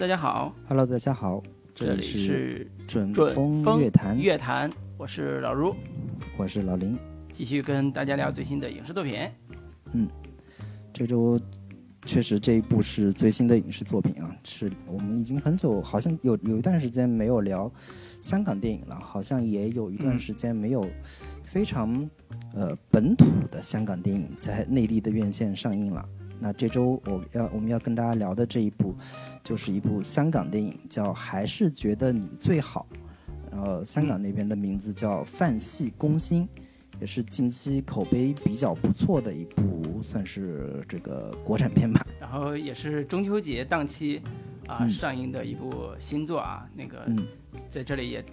大家好。Hello，大家好。这里是准风乐坛。乐坛，我是老卢，我是老林，继续跟大家聊最新的影视作品。嗯，这周确实这一部是最新的影视作品啊，是我们已经很久，好像有有一段时间没有聊香港电影了，好像也有一段时间没有非常呃本土的香港电影在内地的院线上映了。那这周我要我们要跟大家聊的这一部，就是一部香港电影，叫《还是觉得你最好》，然后香港那边的名字叫《泛系攻心》，也是近期口碑比较不错的一部，算是这个国产片吧。然后也是中秋节档期啊上映的一部新作啊，那个在这里也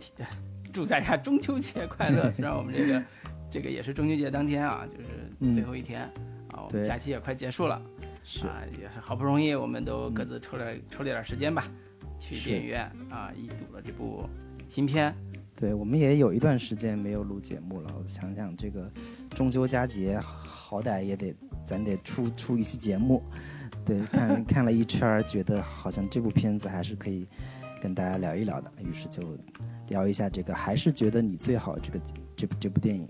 祝大家中秋节快乐。虽然我们这个这个也是中秋节当天啊，就是最后一天啊，我们假期也快结束了。是啊，也是好不容易，我们都各自抽了抽了点时间吧，去电影院啊，一睹了这部新片。对，我们也有一段时间没有录节目了。我想想，这个中秋佳节，好歹也得咱得出出一期节目。对，看看了一圈，觉得好像这部片子还是可以跟大家聊一聊的，于是就聊一下这个，还是觉得你最好这个这这部电影。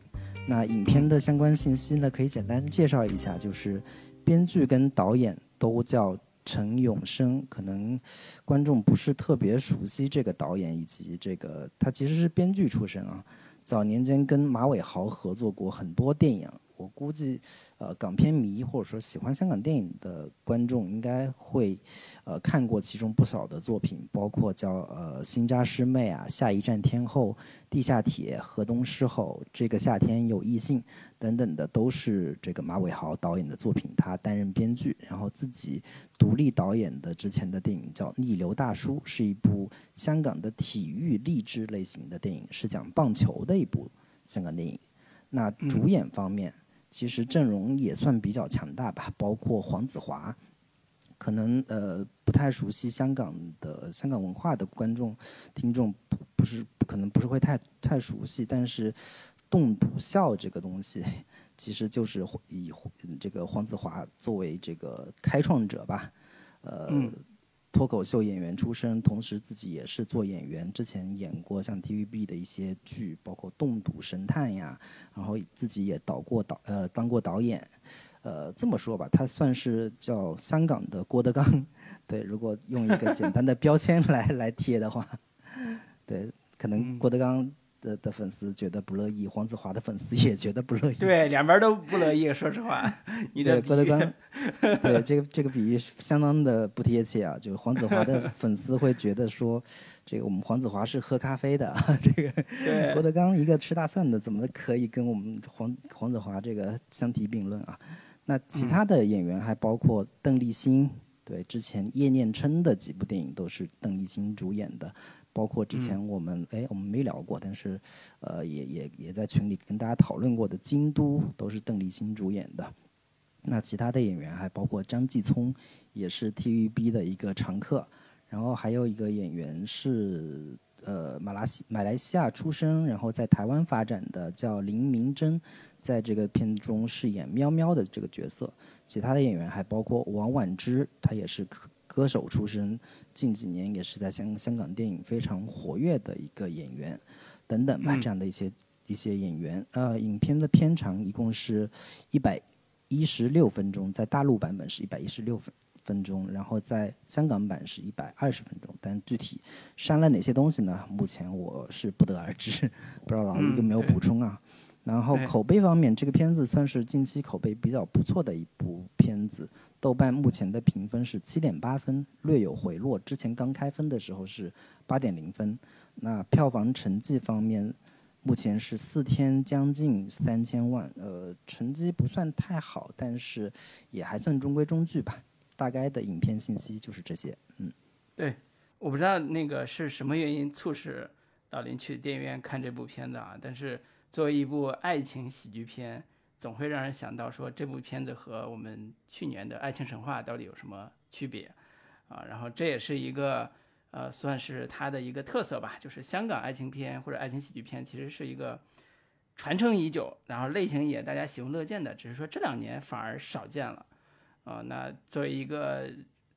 那影片的相关信息呢，可以简单介绍一下，就是。编剧跟导演都叫陈永生，可能观众不是特别熟悉这个导演以及这个他其实是编剧出身啊，早年间跟马伟豪合作过很多电影。我估计，呃，港片迷或者说喜欢香港电影的观众应该会，呃，看过其中不少的作品，包括叫呃《新扎师妹》啊，《下一站天后》、《地下铁》、《河东狮吼》、《这个夏天有异性》等等的，都是这个马伟豪导演的作品，他担任编剧，然后自己独立导演的之前的电影叫《逆流大叔》，是一部香港的体育励志类型的电影，是讲棒球的一部香港电影。那主演方面。其实阵容也算比较强大吧，包括黄子华，可能呃不太熟悉香港的香港文化的观众听众不不是可能不是会太太熟悉，但是动笃笑这个东西，其实就是以这个黄子华作为这个开创者吧，呃。脱口秀演员出身，同时自己也是做演员，之前演过像 TVB 的一些剧，包括《冻笃神探》呀，然后自己也导过导呃当过导演，呃这么说吧，他算是叫香港的郭德纲，对，如果用一个简单的标签来来贴的话，对，可能郭德纲。的的粉丝觉得不乐意，黄子华的粉丝也觉得不乐意。对，两边都不乐意。说实话，你对郭德纲，对这个这个比喻相当的不贴切啊。就是黄子华的 粉丝会觉得说，这个我们黄子华是喝咖啡的，这个郭德纲一个吃大蒜的，怎么可以跟我们黄黄子华这个相提并论啊？那其他的演员还包括邓丽欣，对，之前叶念琛的几部电影都是邓丽欣主演的。包括之前我们哎，我们没聊过，但是，呃，也也也在群里跟大家讨论过的《京都》都是邓丽欣主演的。那其他的演员还包括张继聪，也是 TVB 的一个常客。然后还有一个演员是呃马来西马来西亚出生，然后在台湾发展的，叫林明珍，在这个片中饰演喵喵的这个角色。其他的演员还包括王婉之，她也是歌手出身。近几年也是在香香港电影非常活跃的一个演员，等等吧，这样的一些一些演员。呃，影片的片长一共是一百一十六分钟，在大陆版本是一百一十六分分钟，然后在香港版是一百二十分钟。但具体删了哪些东西呢？目前我是不得而知，不知道老于有没有补充啊？然后口碑方面，这个片子算是近期口碑比较不错的一部片子。豆瓣目前的评分是七点八分，略有回落。之前刚开分的时候是八点零分。那票房成绩方面，目前是四天将近三千万，呃，成绩不算太好，但是也还算中规中矩吧。大概的影片信息就是这些。嗯，对，我不知道那个是什么原因促使老林去电影院看这部片子啊？但是作为一部爱情喜剧片。总会让人想到说这部片子和我们去年的《爱情神话》到底有什么区别啊？然后这也是一个呃，算是它的一个特色吧，就是香港爱情片或者爱情喜剧片其实是一个传承已久，然后类型也大家喜闻乐见的，只是说这两年反而少见了啊。那作为一个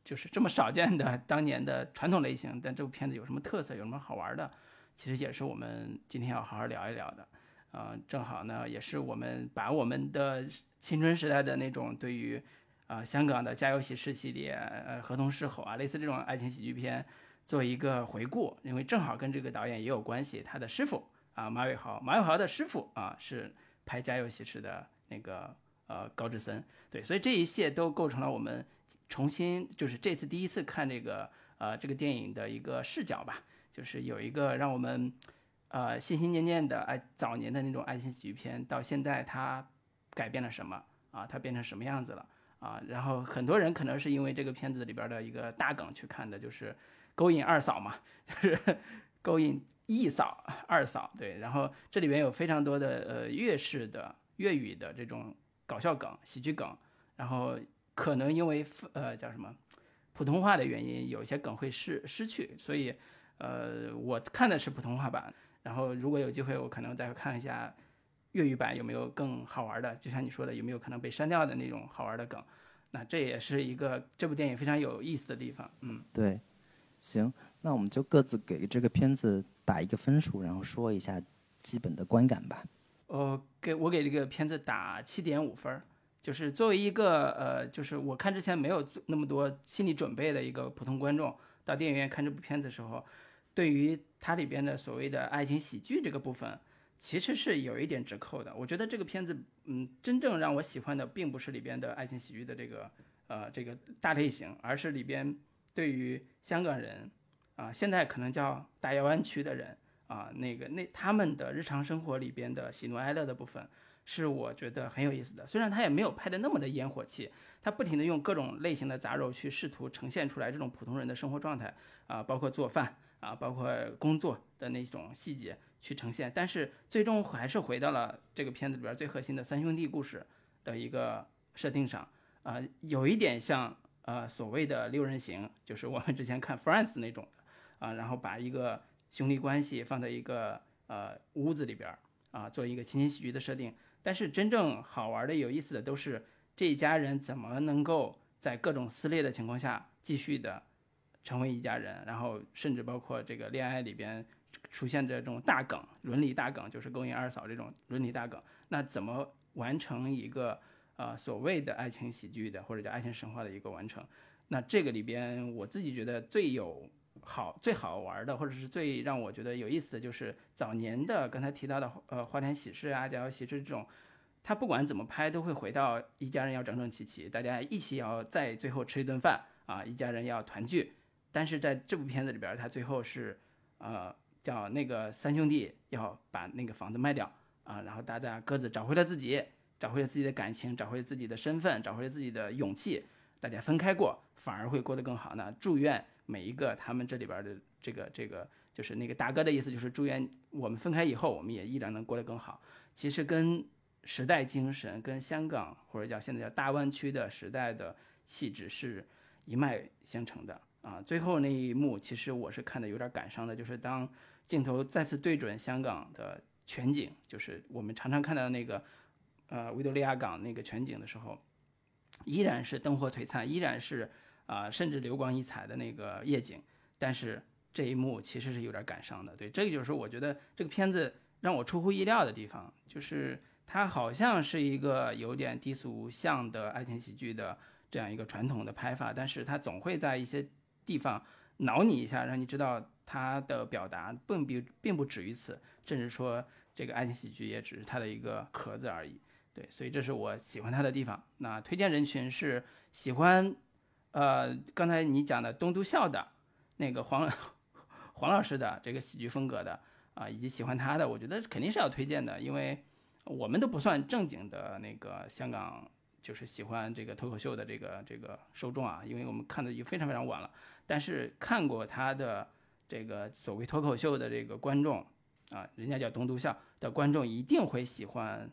就是这么少见的当年的传统类型，但这部片子有什么特色，有什么好玩的，其实也是我们今天要好好聊一聊的。呃，正好呢，也是我们把我们的青春时代的那种对于啊香港的《家有喜事》系列、呃《河东狮吼》啊，类似这种爱情喜剧片做一个回顾，因为正好跟这个导演也有关系，他的师傅啊马伟豪，马伟豪的师傅啊是拍《家有喜事》的那个呃高志森，对，所以这一切都构成了我们重新就是这次第一次看这个呃这个电影的一个视角吧，就是有一个让我们。呃，心心念念的爱，早年的那种爱情喜剧片，到现在它改变了什么啊？它变成什么样子了啊？然后很多人可能是因为这个片子里边的一个大梗去看的，就是勾引二嫂嘛，就是勾引一嫂、二嫂，对。然后这里边有非常多的呃粤式的粤语的这种搞笑梗、喜剧梗，然后可能因为呃叫什么普通话的原因，有些梗会失失去，所以呃我看的是普通话版。然后，如果有机会，我可能再看一下粤语版有没有更好玩的。就像你说的，有没有可能被删掉的那种好玩的梗？那这也是一个这部电影非常有意思的地方。嗯，对，行，那我们就各自给这个片子打一个分数，然后说一下基本的观感吧。呃，给我给这个片子打七点五分，就是作为一个呃，就是我看之前没有那么多心理准备的一个普通观众，到电影院看这部片子的时候。对于它里边的所谓的爱情喜剧这个部分，其实是有一点折扣的。我觉得这个片子，嗯，真正让我喜欢的，并不是里边的爱情喜剧的这个，呃，这个大类型，而是里边对于香港人，啊，现在可能叫大亚湾区的人，啊，那个那他们的日常生活里边的喜怒哀乐的部分，是我觉得很有意思的。虽然他也没有拍的那么的烟火气，他不停的用各种类型的杂糅去试图呈现出来这种普通人的生活状态，啊，包括做饭。啊，包括工作的那种细节去呈现，但是最终还是回到了这个片子里边最核心的三兄弟故事的一个设定上。啊，有一点像呃所谓的六人行，就是我们之前看 Friends 那种的啊，然后把一个兄弟关系放在一个呃屋子里边啊，做一个情景喜剧的设定。但是真正好玩的、有意思的都是这一家人怎么能够在各种撕裂的情况下继续的。成为一家人，然后甚至包括这个恋爱里边出现这种大梗、伦理大梗，就是勾引二嫂这种伦理大梗。那怎么完成一个呃所谓的爱情喜剧的或者叫爱情神话的一个完成？那这个里边我自己觉得最有好、最好玩的，或者是最让我觉得有意思的就是早年的刚才提到的呃花田喜事啊、家有喜事这种，他不管怎么拍都会回到一家人要整整齐齐，大家一起要在最后吃一顿饭啊，一家人要团聚。但是在这部片子里边，他最后是，呃，叫那个三兄弟要把那个房子卖掉啊，然后大家各自找回了自己，找回了自己的感情，找回了自己的身份，找回了自己的勇气。大家分开过，反而会过得更好呢。祝愿每一个他们这里边的这个这个，就是那个大哥的意思，就是祝愿我们分开以后，我们也依然能过得更好。其实跟时代精神，跟香港或者叫现在叫大湾区的时代的气质是一脉相承的。啊，最后那一幕其实我是看的有点感伤的，就是当镜头再次对准香港的全景，就是我们常常看到的那个呃维多利亚港那个全景的时候，依然是灯火璀璨，依然是啊甚至流光溢彩的那个夜景，但是这一幕其实是有点感伤的。对，这个就是我觉得这个片子让我出乎意料的地方，就是它好像是一个有点低俗向的爱情喜剧的这样一个传统的拍法，但是它总会在一些地方挠你一下，让你知道他的表达并并并不止于此，甚至说这个爱情喜剧也只是他的一个壳子而已。对，所以这是我喜欢他的地方。那推荐人群是喜欢，呃，刚才你讲的东都笑的那个黄黄老师的这个喜剧风格的啊，以及喜欢他的，我觉得肯定是要推荐的，因为我们都不算正经的那个香港。就是喜欢这个脱口秀的这个这个受众啊，因为我们看的已经非常非常晚了。但是看过他的这个所谓脱口秀的这个观众啊，人家叫东都笑的观众一定会喜欢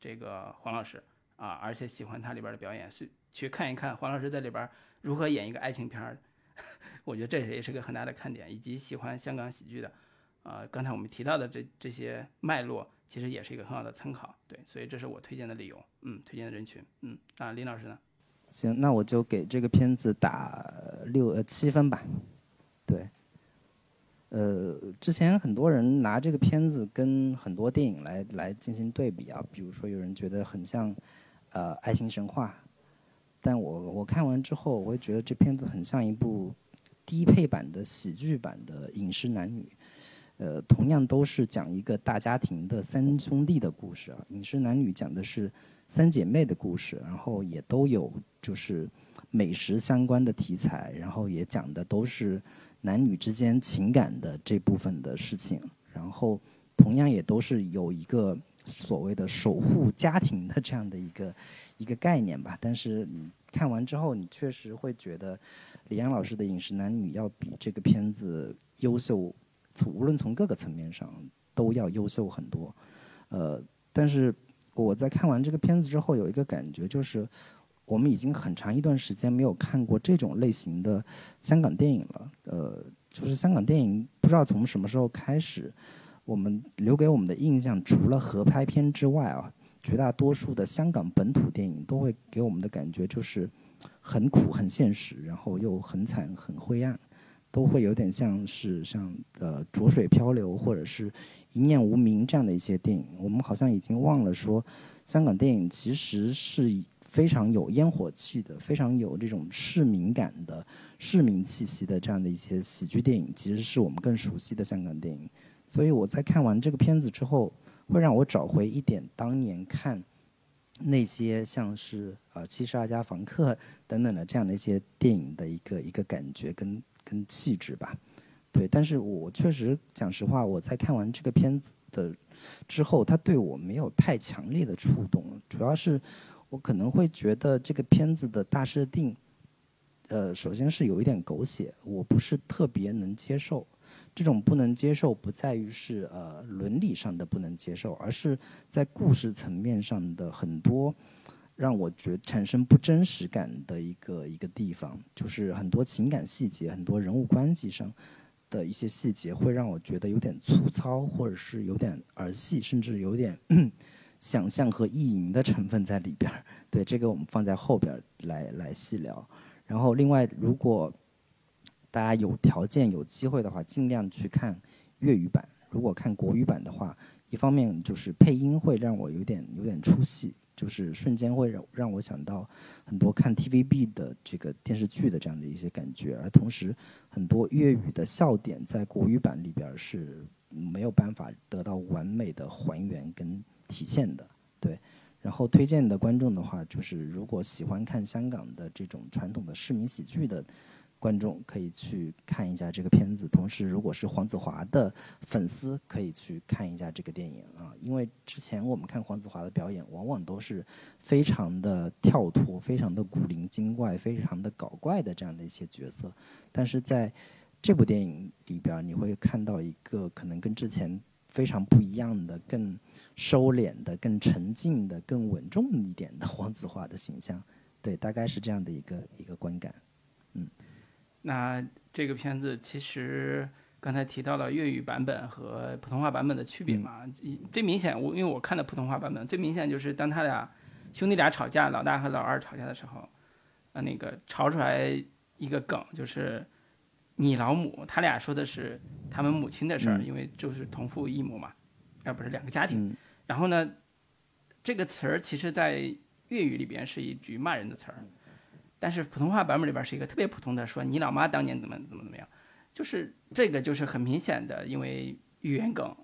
这个黄老师啊，而且喜欢他里边的表演，去去看一看黄老师在里边如何演一个爱情片儿。我觉得这也是个很大的看点，以及喜欢香港喜剧的啊，刚才我们提到的这这些脉络。其实也是一个很好的参考，对，所以这是我推荐的理由，嗯，推荐的人群，嗯，啊，林老师呢？行，那我就给这个片子打六呃七分吧。对，呃，之前很多人拿这个片子跟很多电影来来进行对比啊，比如说有人觉得很像呃《爱情神话》，但我我看完之后，我会觉得这片子很像一部低配版的喜剧版的《饮食男女》。呃，同样都是讲一个大家庭的三兄弟的故事啊，《饮食男女》讲的是三姐妹的故事，然后也都有就是美食相关的题材，然后也讲的都是男女之间情感的这部分的事情，然后同样也都是有一个所谓的守护家庭的这样的一个一个概念吧。但是你看完之后，你确实会觉得李安老师的《饮食男女》要比这个片子优秀。从无论从各个层面上都要优秀很多，呃，但是我在看完这个片子之后有一个感觉，就是我们已经很长一段时间没有看过这种类型的香港电影了，呃，就是香港电影不知道从什么时候开始，我们留给我们的印象除了合拍片之外啊，绝大多数的香港本土电影都会给我们的感觉就是很苦、很现实，然后又很惨、很灰暗。都会有点像是像呃浊水漂流或者是一念无名这样的一些电影，我们好像已经忘了说，香港电影其实是非常有烟火气的，非常有这种市民感的市民气息的这样的一些喜剧电影，其实是我们更熟悉的香港电影。所以我在看完这个片子之后，会让我找回一点当年看那些像是呃七十二家房客等等的这样的一些电影的一个一个感觉跟。跟气质吧，对，但是我确实讲实话，我在看完这个片子的之后，他对我没有太强烈的触动，主要是我可能会觉得这个片子的大设定，呃，首先是有一点狗血，我不是特别能接受。这种不能接受不在于是呃伦理上的不能接受，而是在故事层面上的很多。让我觉产生不真实感的一个一个地方，就是很多情感细节、很多人物关系上的一些细节，会让我觉得有点粗糙，或者是有点儿戏，甚至有点 想象和意淫的成分在里边儿。对这个，我们放在后边来来细聊。然后，另外，如果大家有条件、有机会的话，尽量去看粤语版。如果看国语版的话，一方面就是配音会让我有点有点出戏。就是瞬间会让让我想到很多看 TVB 的这个电视剧的这样的一些感觉，而同时很多粤语的笑点在国语版里边是没有办法得到完美的还原跟体现的。对，然后推荐的观众的话，就是如果喜欢看香港的这种传统的市民喜剧的。观众可以去看一下这个片子，同时如果是黄子华的粉丝，可以去看一下这个电影啊。因为之前我们看黄子华的表演，往往都是非常的跳脱、非常的古灵精怪、非常的搞怪的这样的一些角色，但是在这部电影里边，你会看到一个可能跟之前非常不一样的、更收敛的、更沉静的、更稳重一点的黄子华的形象。对，大概是这样的一个一个观感，那这个片子其实刚才提到了粤语版本和普通话版本的区别嘛，最明显我因为我看的普通话版本，最明显就是当他俩兄弟俩吵架，老大和老二吵架的时候，啊那个吵出来一个梗就是你老母，他俩说的是他们母亲的事儿，因为就是同父异母嘛，啊不是两个家庭。然后呢，这个词儿其实在粤语里边是一句骂人的词儿。但是普通话版本里边是一个特别普通的，说你老妈当年怎么怎么怎么样，就是这个就是很明显的，因为语言梗，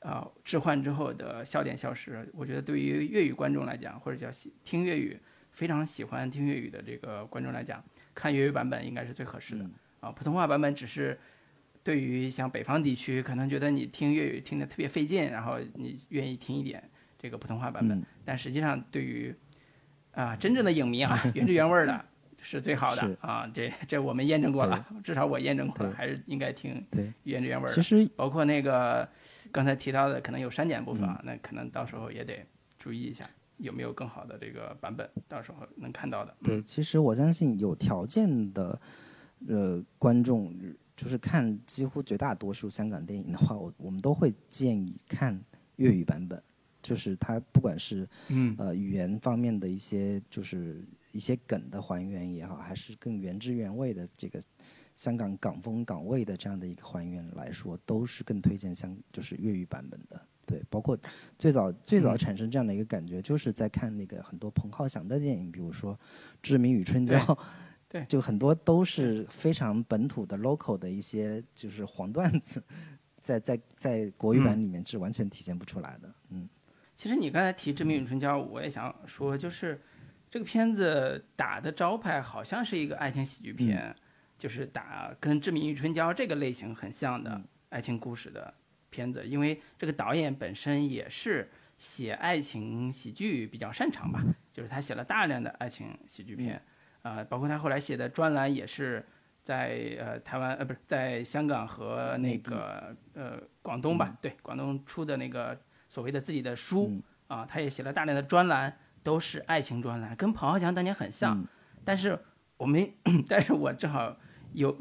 啊置换之后的笑点消失。我觉得对于粤语观众来讲，或者叫喜听粤语非常喜欢听粤语的这个观众来讲，看粤语版本应该是最合适的啊。普通话版本只是对于像北方地区，可能觉得你听粤语听得特别费劲，然后你愿意听一点这个普通话版本，但实际上对于啊真正的影迷啊，原汁原味的。是最好的啊！这这我们验证过了，至少我验证过了，还是应该听原汁原味的。其实包括那个刚才提到的，可能有删减部分，那可能到时候也得注意一下，有没有更好的这个版本，到时候能看到的。对，其实我相信有条件的呃观众，就是看几乎绝大多数香港电影的话，我我们都会建议看粤语版本，就是它不管是嗯呃语言方面的一些就是。一些梗的还原也好，还是更原汁原味的这个香港港风港味的这样的一个还原来说，都是更推荐香就是粤语版本的。对，包括最早最早产生这样的一个感觉，就是在看那个很多彭浩翔的电影，比如说《志明与春娇》，对，就很多都是非常本土的 local 的一些就是黄段子，在在在国语版里面是完全体现不出来的。嗯，其实你刚才提《志明与春娇》，我也想说，就是这个片子打的招牌好像是一个爱情喜剧片，就是打跟《志明与春娇》这个类型很像的爱情故事的。片子，因为这个导演本身也是写爱情喜剧比较擅长吧，就是他写了大量的爱情喜剧片，啊，包括他后来写的专栏也是在呃台湾呃不是在香港和那个呃广东吧，对广东出的那个所谓的自己的书啊，他也写了大量的专栏，都是爱情专栏，跟彭浩翔当年很像，但是我没 但是我正好有。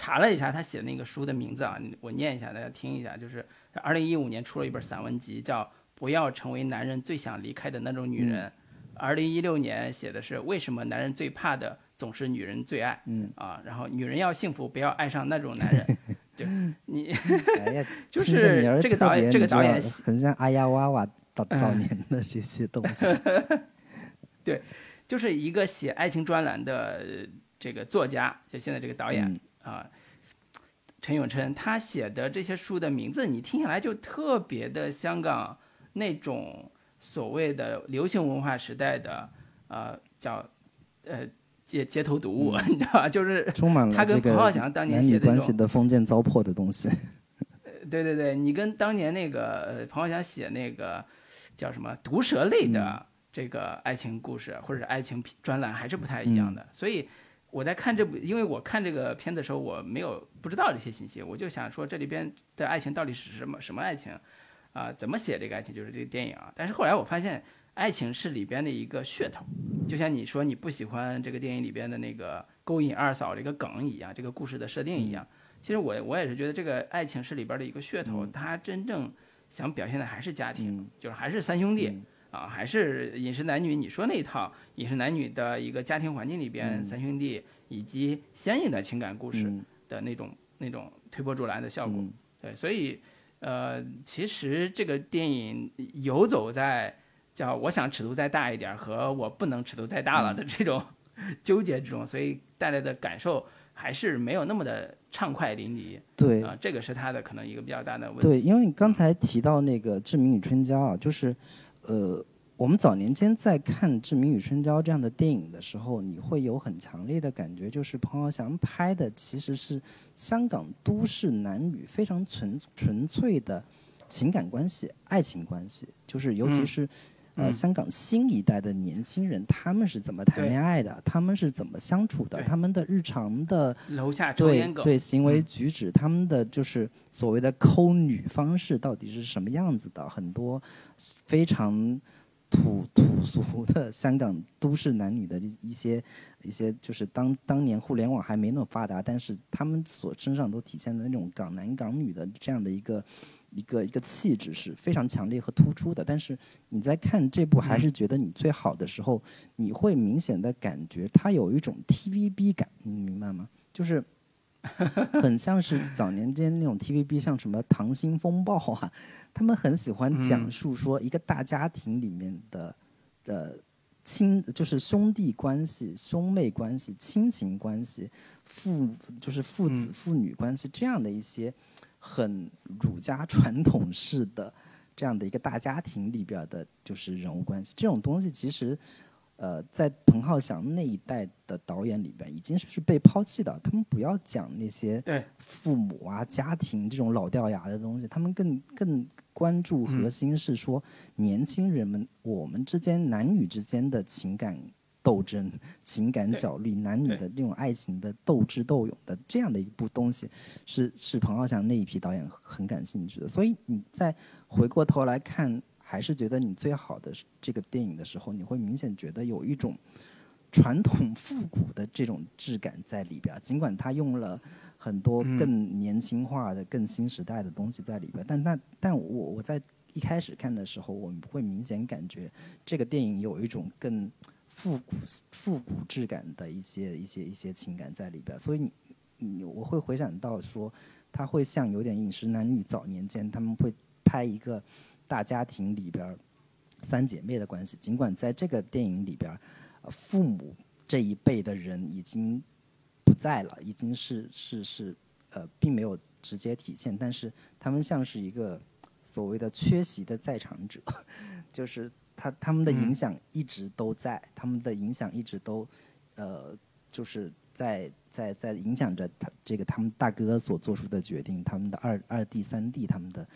查了一下他写的那个书的名字啊，我念一下，大家听一下，就是二零一五年出了一本散文集，叫《不要成为男人最想离开的那种女人》。二零一六年写的是为什么男人最怕的总是女人最爱。嗯啊，然后女人要幸福，不要爱上那种男人。就你，哎呀，就是这个导演，这个导演很像阿呀娃娃早早年的这些东西。对，就是一个写爱情专栏的这个作家，就现在这个导演。啊，陈永琛他写的这些书的名字，你听下来就特别的香港那种所谓的流行文化时代的，呃，叫呃街街头读物，你知道吧？就是充满了他跟彭浩翔当年写的关系的封建糟粕的东西。对对对，你跟当年那个呃彭浩翔写那个叫什么毒舌类的这个爱情故事或者是爱情专栏还是不太一样的，所以。我在看这部，因为我看这个片子的时候，我没有不知道这些信息，我就想说这里边的爱情到底是什么什么爱情，啊，怎么写这个爱情，就是这个电影啊。但是后来我发现，爱情是里边的一个噱头，就像你说你不喜欢这个电影里边的那个勾引二嫂这个梗一样，这个故事的设定一样。其实我我也是觉得这个爱情是里边的一个噱头，它真正想表现的还是家庭，就是还是三兄弟。啊，还是饮食男女你说那一套饮食男女的一个家庭环境里边，三兄弟以及相应的情感故事的那种那种推波助澜的效果。对，所以呃，其实这个电影游走在叫我想尺度再大一点和我不能尺度再大了的这种 纠结之中，所以带来的感受还是没有那么的畅快淋漓。对啊，这个是他的可能一个比较大的问题。对，因为你刚才提到那个《志明与春娇》啊，就是。呃，我们早年间在看《志明与春娇》这样的电影的时候，你会有很强烈的感觉，就是彭浩翔拍的其实是香港都市男女非常纯纯粹的情感关系、爱情关系，就是尤其是呃香港新一代的年轻人，他们是怎么谈恋爱的，他们是怎么相处的，他们的日常的楼下对对行为举止，他们的就是所谓的抠女方式到底是什么样子的，很多。非常土土俗的香港都市男女的一些一些，就是当当年互联网还没那么发达，但是他们所身上都体现的那种港男港女的这样的一个一个一个气质是非常强烈和突出的。但是你在看这部还是觉得你最好的时候，你会明显的感觉它有一种 TVB 感，你明白吗？就是。很像是早年间那种 TVB，像什么《溏心风暴》啊，他们很喜欢讲述说一个大家庭里面的的亲，就是兄弟关系、兄妹关系、亲情关系、父就是父子父女关系这样的一些很儒家传统式的这样的一个大家庭里边的，就是人物关系。这种东西其实。呃，在彭浩翔那一代的导演里边，已经是被抛弃的。他们不要讲那些父母啊、家庭这种老掉牙的东西，他们更更关注核心是说年轻人们我们之间男女之间的情感斗争、情感角力、男女的那种爱情的斗智斗勇的这样的一部东西，是是彭浩翔那一批导演很感兴趣的。所以你再回过头来看。还是觉得你最好的这个电影的时候，你会明显觉得有一种传统复古的这种质感在里边。尽管他用了很多更年轻化的、更新时代的东西在里边，但那但我我在一开始看的时候，我们会明显感觉这个电影有一种更复古复古质感的一些一些一些情感在里边，所以你你我会回想到说，他会像有点饮食男女早年间他们会拍一个大家庭里边三姐妹的关系，尽管在这个电影里边，父母这一辈的人已经不在了，已经是是是呃，并没有直接体现，但是他们像是一个所谓的缺席的在场者，就是他他们的影响一直都在，他们的影响一直都呃，就是在在在影响着他这个他们大哥所做出的决定，他们的二二弟三弟他们的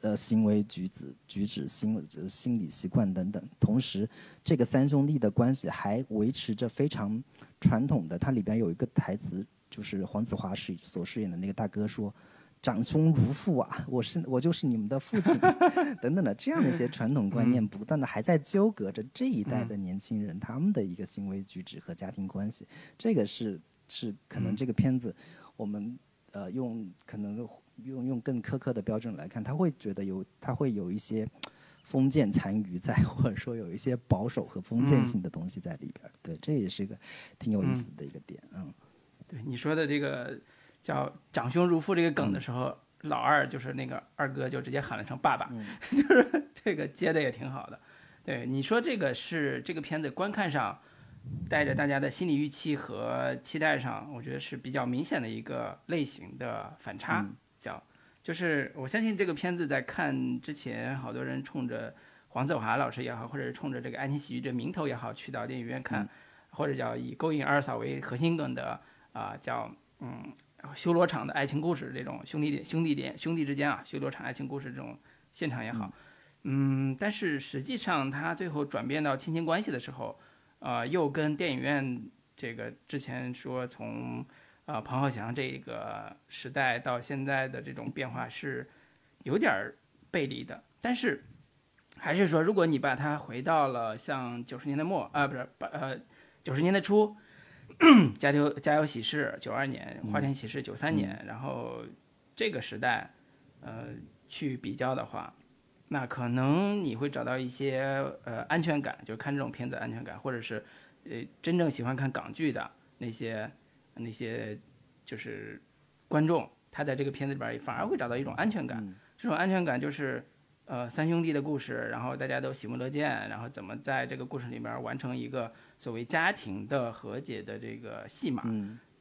呃行为举止举止心呃心理习惯等等。同时，这个三兄弟的关系还维持着非常传统的。它里边有一个台词，就是黄子华饰所饰演的那个大哥说。长兄如父啊，我是我就是你们的父亲，等等的这样的一些传统观念，不断的还在纠葛着这一代的年轻人他们的一个行为举止和家庭关系。这个是是可能这个片子，我们呃用可能用用更苛刻的标准来看，他会觉得有他会有一些封建残余在，或者说有一些保守和封建性的东西在里边儿。对，这也是一个挺有意思的一个点，嗯。对你说的这个叫“长兄如父”这个梗的时候，老二就是那个二哥就直接喊了声“爸爸”，就是这个接的也挺好的。对你说这个是这个片子观看上带着大家的心理预期和期待上，我觉得是比较明显的一个类型的反差。叫就是我相信这个片子在看之前，好多人冲着黄子华老师也好，或者是冲着这个爱情喜剧这名头也好，去到电影院看，或者叫以勾引二嫂为核心梗的啊、叫嗯修罗场的爱情故事这种兄弟点兄弟点兄弟之间啊修罗场爱情故事这种现场也好，嗯，但是实际上他最后转变到亲情关系的时候，呃，又跟电影院这个之前说从啊彭浩翔这个时代到现在的这种变化是有点儿背离的，但是还是说，如果你把它回到了像九十年代末啊，不是把呃九十年代初。家有家有喜事九二年，花田喜事九三年，然后这个时代，呃，去比较的话，那可能你会找到一些呃安全感，就是看这种片子安全感，或者是呃真正喜欢看港剧的那些那些就是观众，他在这个片子里边反而会找到一种安全感。这种安全感就是呃三兄弟的故事，然后大家都喜闻乐见，然后怎么在这个故事里面完成一个。所谓家庭的和解的这个戏码，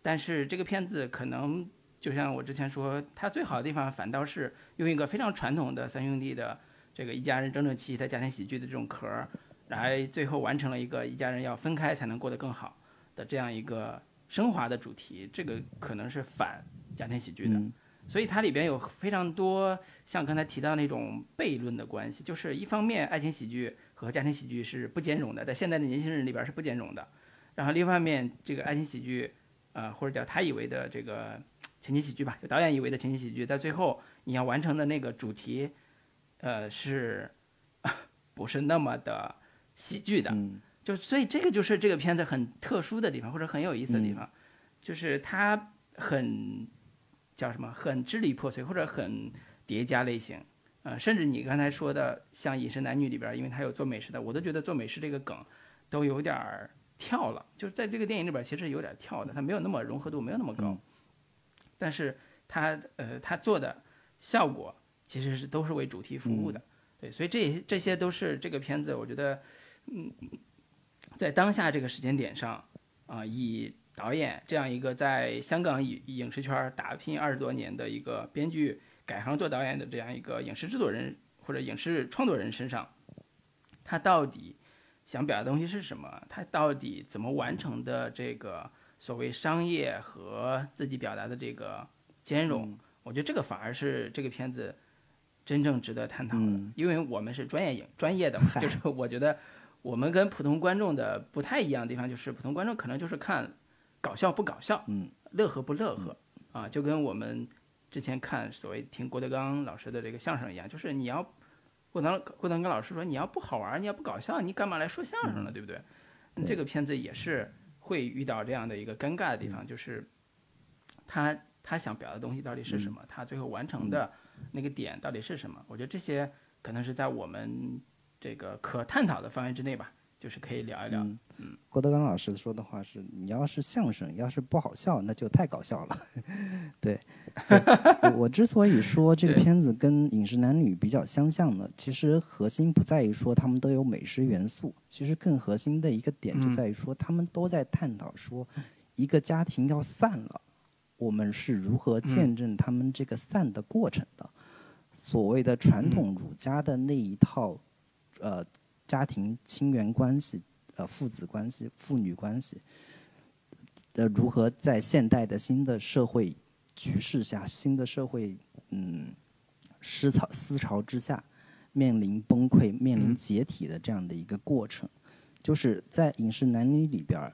但是这个片子可能就像我之前说，它最好的地方反倒是用一个非常传统的三兄弟的这个一家人整整齐齐的家庭喜剧的这种壳儿，来最后完成了一个一家人要分开才能过得更好的这样一个升华的主题。这个可能是反家庭喜剧的，所以它里边有非常多像刚才提到那种悖论的关系，就是一方面爱情喜剧。和家庭喜剧是不兼容的，在现在的年轻人里边是不兼容的。然后另一方面，这个爱情喜剧，呃，或者叫他以为的这个情景喜剧吧，就导演以为的情景喜剧，在最后你要完成的那个主题，呃，是 不是那么的喜剧的？就所以这个就是这个片子很特殊的地方，或者很有意思的地方，就是它很叫什么，很支离破碎，或者很叠加类型。呃，甚至你刚才说的像《饮食男女》里边，因为他有做美食的，我都觉得做美食这个梗都有点儿跳了，就是在这个电影里边其实有点跳的，它没有那么融合度没有那么高，但是它呃它做的效果其实是都是为主题服务的，对，所以这这些都是这个片子我觉得嗯在当下这个时间点上啊，以导演这样一个在香港影影视圈打拼二十多年的一个编剧。改行做导演的这样一个影视制作人或者影视创作人身上，他到底想表达的东西是什么？他到底怎么完成的这个所谓商业和自己表达的这个兼容？我觉得这个反而是这个片子真正值得探讨的，因为我们是专业影专业的嘛，就是我觉得我们跟普通观众的不太一样的地方，就是普通观众可能就是看搞笑不搞笑，嗯，乐呵不乐呵啊，就跟我们。之前看所谓听郭德纲老师的这个相声一样，就是你要郭德郭德纲老师说你要不好玩，你要不搞笑，你干嘛来说相声呢？对不对？这个片子也是会遇到这样的一个尴尬的地方，就是他他想表达的东西到底是什么？他最后完成的那个点到底是什么？我觉得这些可能是在我们这个可探讨的范围之内吧。就是可以聊一聊。嗯，郭德纲老师说的话是：你要是相声要是不好笑，那就太搞笑了。对，我之所以说这个片子跟《饮食男女》比较相像呢，其实核心不在于说他们都有美食元素，其实更核心的一个点就在于说他们都在探讨说，一个家庭要散了，我们是如何见证他们这个散的过程的。所谓的传统儒家的那一套，呃。家庭亲缘关系，呃，父子关系、父女关系，呃，如何在现代的新的社会局势下、新的社会嗯思潮思潮之下，面临崩溃、面临解体的这样的一个过程，就是在《饮食男女》里边儿，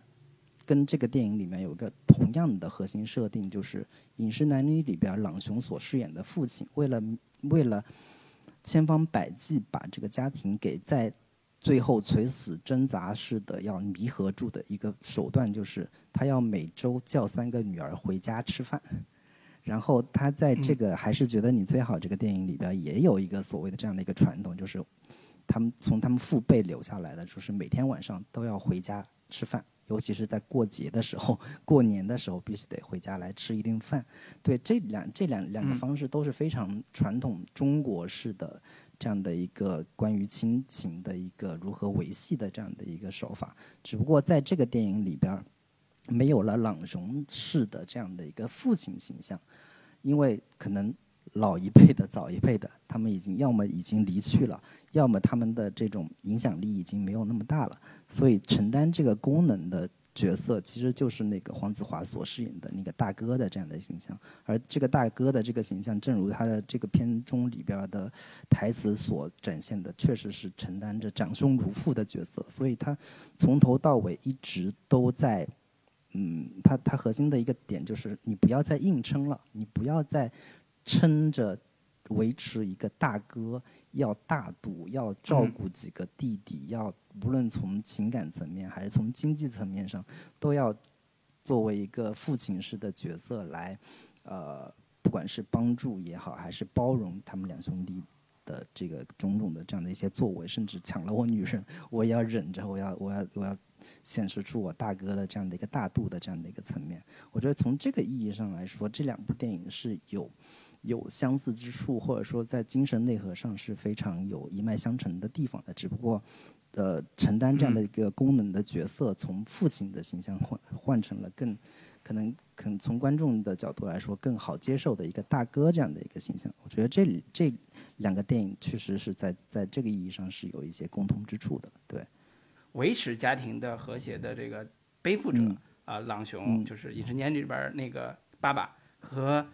跟这个电影里面有个同样的核心设定，就是《饮食男女》里边朗雄所饰演的父亲，为了为了千方百计把这个家庭给在最后垂死挣扎似的要弥合住的一个手段，就是他要每周叫三个女儿回家吃饭，然后他在这个还是觉得你最好这个电影里边也有一个所谓的这样的一个传统，就是他们从他们父辈留下来的，就是每天晚上都要回家吃饭，尤其是在过节的时候，过年的时候必须得回家来吃一顿饭。对，这两这两两个方式都是非常传统中国式的。这样的一个关于亲情的一个如何维系的这样的一个手法，只不过在这个电影里边，没有了朗荣式的这样的一个父亲形象，因为可能老一辈的、早一辈的，他们已经要么已经离去了，要么他们的这种影响力已经没有那么大了，所以承担这个功能的。角色其实就是那个黄子华所饰演的那个大哥的这样的形象，而这个大哥的这个形象，正如他的这个片中里边的台词所展现的，确实是承担着长兄如父的角色，所以他从头到尾一直都在，嗯，他他核心的一个点就是你不要再硬撑了，你不要再撑着。维持一个大哥要大度，要照顾几个弟弟，要无论从情感层面还是从经济层面上，都要作为一个父亲式的角色来，呃，不管是帮助也好，还是包容他们两兄弟的这个种种的这样的一些作为，甚至抢了我女人，我也要忍着，我要我要我要显示出我大哥的这样的一个大度的这样的一个层面。我觉得从这个意义上来说，这两部电影是有。有相似之处，或者说在精神内核上是非常有一脉相承的地方的。只不过，呃，承担这样的一个功能的角色，从父亲的形象换换成了更可能，可能从观众的角度来说更好接受的一个大哥这样的一个形象。我觉得这这两个电影确实是在在这个意义上是有一些共通之处的。对，维持家庭的和谐的这个背负者啊，朗雄就是《饮食年里边那个爸爸和。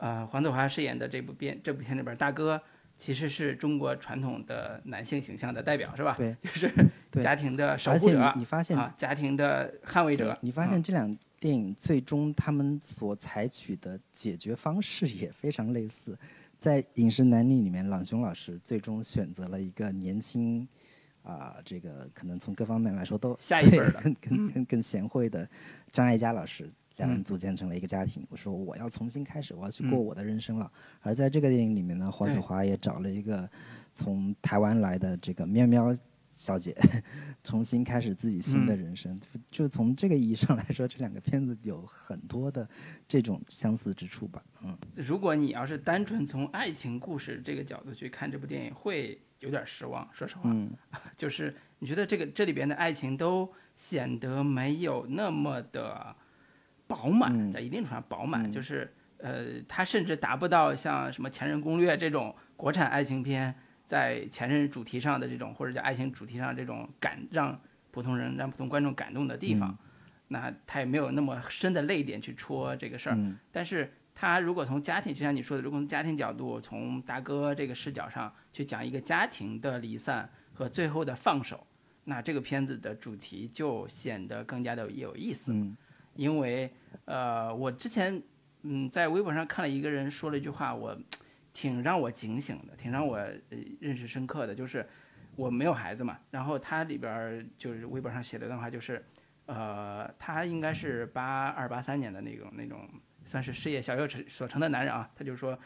呃，黄子华饰演的这部片，这部片里边大哥其实是中国传统的男性形象的代表，是吧？对，就是家庭的守护者。你发现啊，家庭的捍卫者。你发现这两电影最终他们所采取的解决方式也非常类似。在《饮食男女》里面，朗雄老师最终选择了一个年轻，啊，这个可能从各方面来说都下一辈的更更更贤惠的张艾嘉老师。两人组建成了一个家庭。我说我要重新开始，我要去过我的人生了。而在这个电影里面呢，黄子华也找了一个从台湾来的这个喵喵小姐，重新开始自己新的人生。就从这个意义上来说，这两个片子有很多的这种相似之处吧。嗯，如果你要是单纯从爱情故事这个角度去看这部电影，会有点失望。说实话，嗯，就是你觉得这个这里边的爱情都显得没有那么的。饱满，在一定程度上饱满，就是呃，它甚至达不到像什么《前任攻略》这种国产爱情片在前任主题上的这种，或者叫爱情主题上这种感让普通人、让普通观众感动的地方。那他也没有那么深的泪点去戳这个事儿。但是他如果从家庭，就像你说的，如果从家庭角度，从大哥这个视角上去讲一个家庭的离散和最后的放手，那这个片子的主题就显得更加的有意思。因为，呃，我之前，嗯，在微博上看了一个人说了一句话，我挺让我警醒的，挺让我呃认识深刻的，就是我没有孩子嘛，然后他里边就是微博上写了一段话，就是，呃，他应该是八二八三年的那种那种，算是事业小有成所成的男人啊，他就说，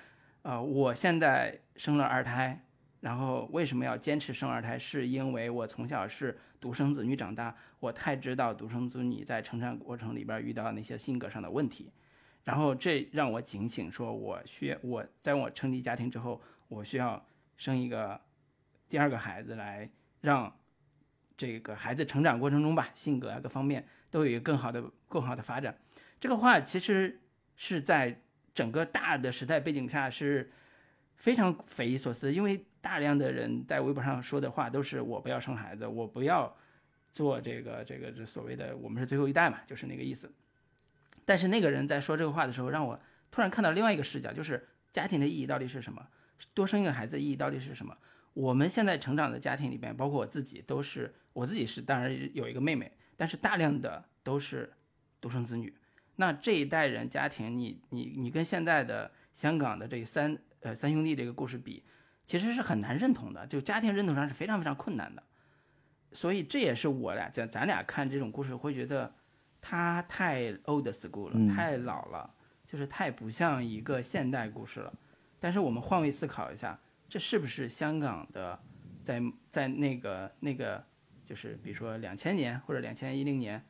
呃，我现在生了二胎，然后为什么要坚持生二胎？是因为我从小是独生子女长大，我太知道独生子女在成长过程里边遇到那些性格上的问题，然后这让我警醒，说我需要我在我成立家庭之后，我需要生一个第二个孩子来让这个孩子成长过程中吧，性格啊各方面都有一个更好的更好的发展。这个话其实是在整个大的时代背景下是非常匪夷所思，因为大量的人在微博上说的话都是我不要生孩子，我不要做这个这个这所谓的我们是最后一代嘛，就是那个意思。但是那个人在说这个话的时候，让我突然看到另外一个视角，就是家庭的意义到底是什么？多生一个孩子意义到底是什么？我们现在成长的家庭里边，包括我自己，都是我自己是当然有一个妹妹，但是大量的都是独生子女。那这一代人家庭，你你你跟现在的香港的这三呃三兄弟这个故事比，其实是很难认同的，就家庭认同上是非常非常困难的。所以这也是我俩咱咱俩看这种故事会觉得它太 old school 了，太老了，就是太不像一个现代故事了。但是我们换位思考一下，这是不是香港的在在那个那个就是比如说两千年或者两千一零年？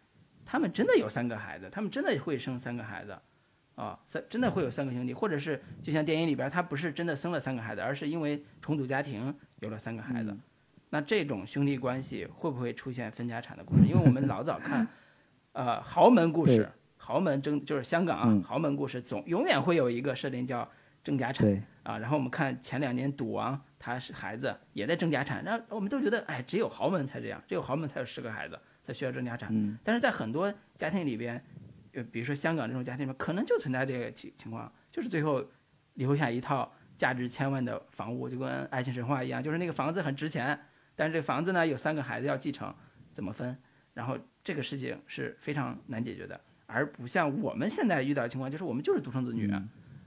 他们真的有三个孩子，他们真的会生三个孩子，啊，三真的会有三个兄弟，或者是就像电影里边，他不是真的生了三个孩子，而是因为重组家庭有了三个孩子。那这种兄弟关系会不会出现分家产的故事？因为我们老早看，呃，豪门故事，豪门争就是香港啊，豪门故事总永远会有一个设定叫争家产啊。然后我们看前两年赌王，他是孩子也在争家产，然后我们都觉得，哎，只有豪门才这样，只有豪门才有十个孩子。才需要争家产，但是在很多家庭里边，呃，比如说香港这种家庭里面，可能就存在这个情情况，就是最后留下一套价值千万的房屋，就跟爱情神话一样，就是那个房子很值钱，但是这个房子呢有三个孩子要继承，怎么分？然后这个事情是非常难解决的，而不像我们现在遇到的情况，就是我们就是独生子女，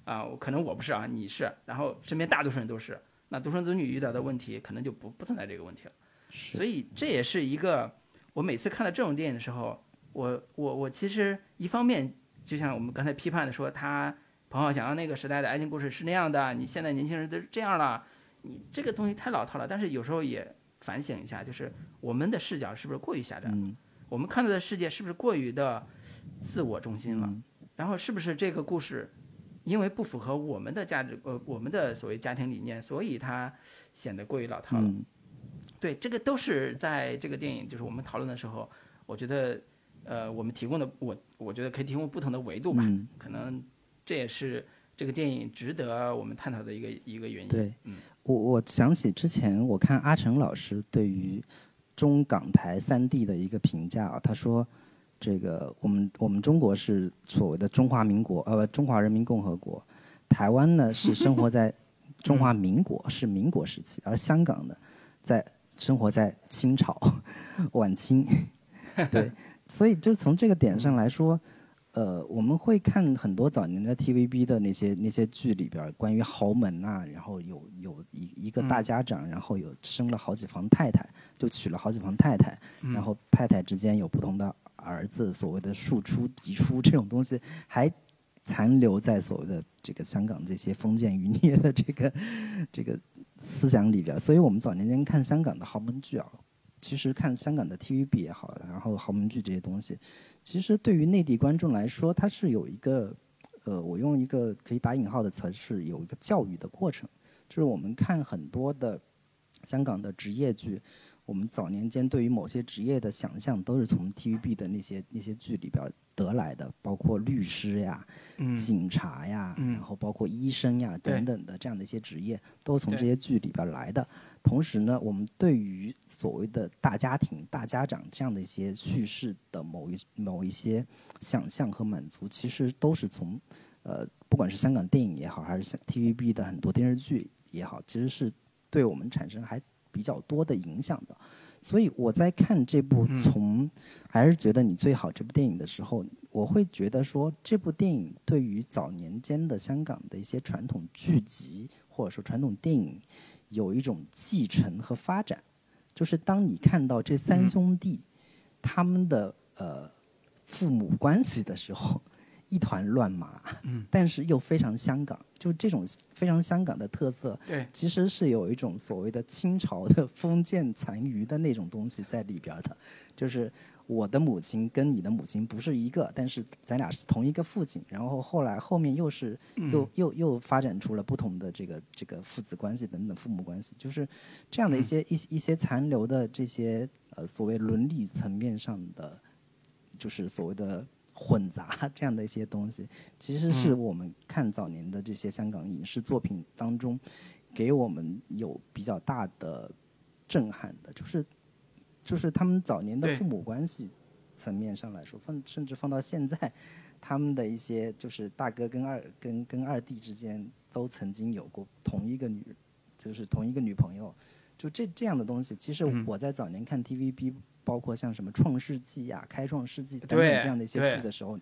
啊，可能我不是啊，你是，然后身边大多数人都是，那独生子女遇到的问题可能就不不存在这个问题了，所以这也是一个。我每次看到这种电影的时候，我我我其实一方面就像我们刚才批判的说，他彭浩翔那个时代的爱情故事是那样的，你现在年轻人都是这样了，你这个东西太老套了。但是有时候也反省一下，就是我们的视角是不是过于狭窄？我们看到的世界是不是过于的自我中心了？然后是不是这个故事因为不符合我们的价值呃我们的所谓家庭理念，所以它显得过于老套了？对，这个都是在这个电影，就是我们讨论的时候，我觉得，呃，我们提供的我，我觉得可以提供不同的维度吧。可能这也是这个电影值得我们探讨的一个一个原因。对，嗯我我想起之前我看阿成老师对于中港台三地的一个评价啊，他说，这个我们我们中国是所谓的中华民国，呃，中华人民共和国，台湾呢是生活在 中华民国，是民国时期，而香港呢在。生活在清朝晚清，对，所以就从这个点上来说，呃，我们会看很多早年的 TVB 的那些那些剧里边关于豪门啊，然后有有一一个大家长，然后有生了好几房太太，就娶了好几房太太，然后太太之间有不同的儿子，所谓的庶出嫡出这种东西还残留在所谓的这个香港这些封建余孽的这个这个。思想里边，所以我们早年间看香港的豪门剧啊，其实看香港的 TVB 也好，然后豪门剧这些东西，其实对于内地观众来说，它是有一个，呃，我用一个可以打引号的词，是有一个教育的过程，就是我们看很多的香港的职业剧。我们早年间对于某些职业的想象，都是从 TVB 的那些那些剧里边得来的，包括律师呀、警察呀，然后包括医生呀等等的这样的一些职业，都从这些剧里边来的。同时呢，我们对于所谓的大家庭、大家长这样的一些叙事的某一某一些想象和满足，其实都是从呃，不管是香港电影也好，还是 TVB 的很多电视剧也好，其实是对我们产生还。比较多的影响的，所以我在看这部从还是觉得你最好这部电影的时候，我会觉得说这部电影对于早年间的香港的一些传统剧集或者说传统电影有一种继承和发展。就是当你看到这三兄弟他们的呃父母关系的时候，一团乱麻，嗯，但是又非常香港，就这种非常香港的特色，对，其实是有一种所谓的清朝的封建残余的那种东西在里边的，就是我的母亲跟你的母亲不是一个，但是咱俩是同一个父亲，然后后来后面又是又又又发展出了不同的这个这个父子关系等等父母关系，就是这样的一些一一些残留的这些呃所谓伦理层面上的，就是所谓的。混杂这样的一些东西，其实是我们看早年的这些香港影视作品当中，给我们有比较大的震撼的，就是就是他们早年的父母关系层面上来说，放甚至放到现在，他们的一些就是大哥跟二跟跟二弟之间都曾经有过同一个女，就是同一个女朋友，就这这样的东西，其实我在早年看 TVB。包括像什么《创世纪》呀、《开创世纪》等等这样的一些剧的时候，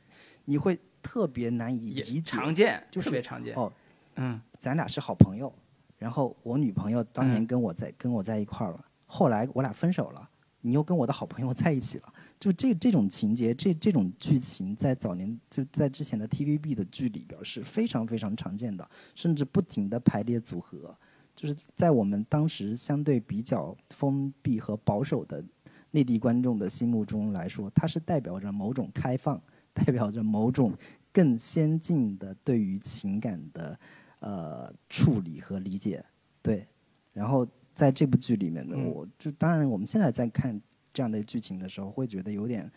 你会特别难以理解。常见，就是特别常见。哦，嗯，咱俩是好朋友，然后我女朋友当年跟我在跟我在一块儿了，后来我俩分手了，你又跟我的好朋友在一起了，就这这种情节，这这种剧情，在早年就在之前的 TVB 的剧里边是非常非常常见的，甚至不停的排列组合，就是在我们当时相对比较封闭和保守的。内地观众的心目中来说，它是代表着某种开放，代表着某种更先进的对于情感的呃处理和理解。对，然后在这部剧里面呢，我就当然我们现在在看这样的剧情的时候，会觉得有点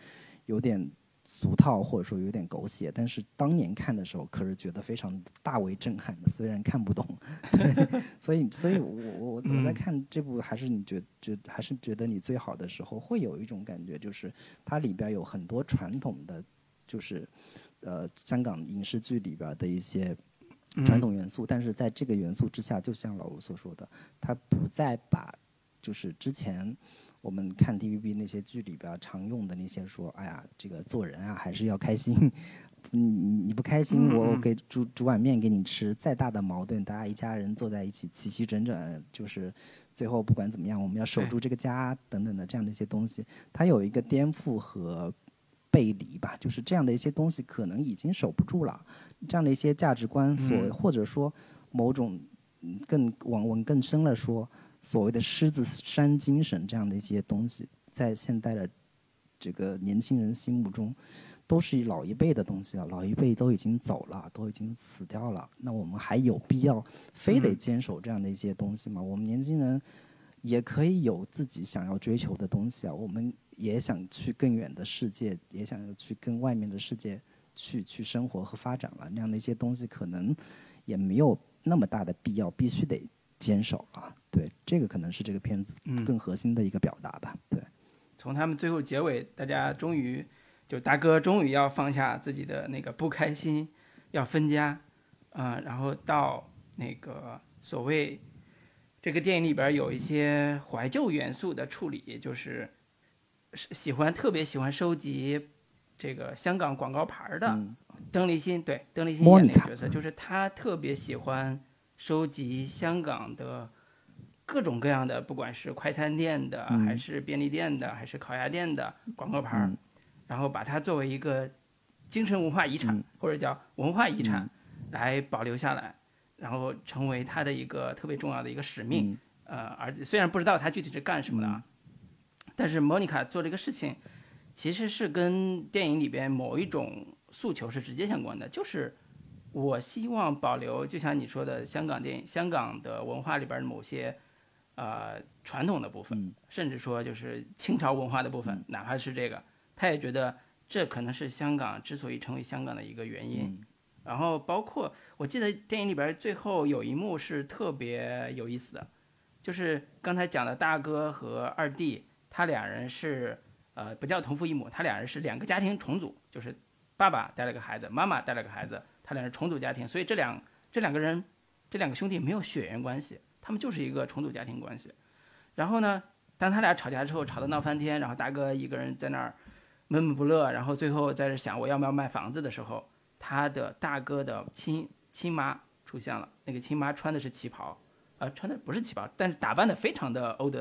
有点。俗套或者说有点狗血，但是当年看的时候可是觉得非常大为震撼的。虽然看不懂，对所以所以，我我我在看这部还是你觉觉还是觉得你最好的时候，会有一种感觉，就是它里边有很多传统的，就是呃香港影视剧里边的一些传统元素，但是在这个元素之下，就像老吴所说的，他不再把就是之前。我们看 TVB 那些剧里边常用的那些说，哎呀，这个做人啊还是要开心，你你不开心，我给煮煮碗面给你吃，再大的矛盾，大家一家人坐在一起齐齐整整，就是最后不管怎么样，我们要守住这个家等等的这样的一些东西，它有一个颠覆和背离吧，就是这样的一些东西可能已经守不住了，这样的一些价值观所或者说某种更往往更深了说。所谓的狮子山精神这样的一些东西，在现代的这个年轻人心目中，都是老一辈的东西了。老一辈都已经走了，都已经死掉了。那我们还有必要非得坚守这样的一些东西吗？我们年轻人也可以有自己想要追求的东西啊。我们也想去更远的世界，也想要去跟外面的世界去去生活和发展了。那样的一些东西，可能也没有那么大的必要，必须得坚守了。对，这个可能是这个片子更核心的一个表达吧。对，从他们最后结尾，大家终于就大哥终于要放下自己的那个不开心，要分家，啊，然后到那个所谓这个电影里边有一些怀旧元素的处理，就是喜欢特别喜欢收集这个香港广告牌的邓丽欣，对，邓丽欣演那个角色，就是她特别喜欢收集香港的。各种各样的，不管是快餐店的，还是便利店的，还是烤鸭店的广告牌儿，然后把它作为一个精神文化遗产，或者叫文化遗产来保留下来，然后成为它的一个特别重要的一个使命。呃，而虽然不知道它具体是干什么的啊，但是莫妮卡做这个事情，其实是跟电影里边某一种诉求是直接相关的，就是我希望保留，就像你说的，香港电影、香港的文化里边的某些。呃，传统的部分，甚至说就是清朝文化的部分，哪怕是这个，他也觉得这可能是香港之所以成为香港的一个原因。然后包括我记得电影里边最后有一幕是特别有意思的，就是刚才讲的大哥和二弟，他俩人是呃不叫同父异母，他俩人是两个家庭重组，就是爸爸带了个孩子，妈妈带了个孩子，他俩人重组家庭，所以这两这两个人这两个兄弟没有血缘关系。他们就是一个重组家庭关系，然后呢，当他俩吵架之后，吵得闹翻天，然后大哥一个人在那儿闷闷不乐，然后最后在这想我要不要卖房子的时候，他的大哥的亲亲妈出现了。那个亲妈穿的是旗袍，呃，穿的不是旗袍，但是打扮的非常的 old，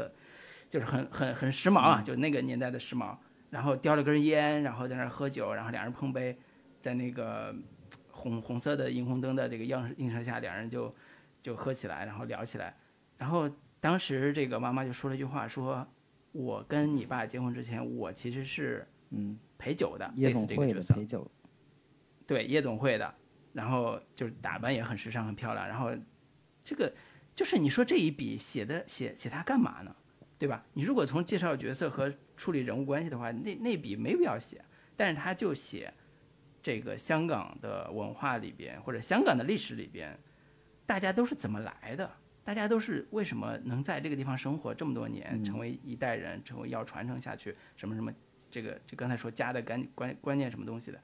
就是很很很时髦啊，就那个年代的时髦。然后叼了根烟，然后在那儿喝酒，然后两人碰杯，在那个红红色的霓虹灯的这个映映射下，两人就就喝起来，然后聊起来。然后当时这个妈妈就说了一句话，说：“我跟你爸结婚之前，我其实是嗯，陪酒的，夜总会的这个角色。陪酒，对，夜总会的，然后就是打扮也很时尚、很漂亮，然后这个就是你说这一笔写的写写他干嘛呢？对吧？你如果从介绍角色和处理人物关系的话，那那笔没必要写，但是他就写这个香港的文化里边或者香港的历史里边，大家都是怎么来的？大家都是为什么能在这个地方生活这么多年，成为一代人，成为要传承下去什么什么这个就刚才说家的观观观念什么东西的？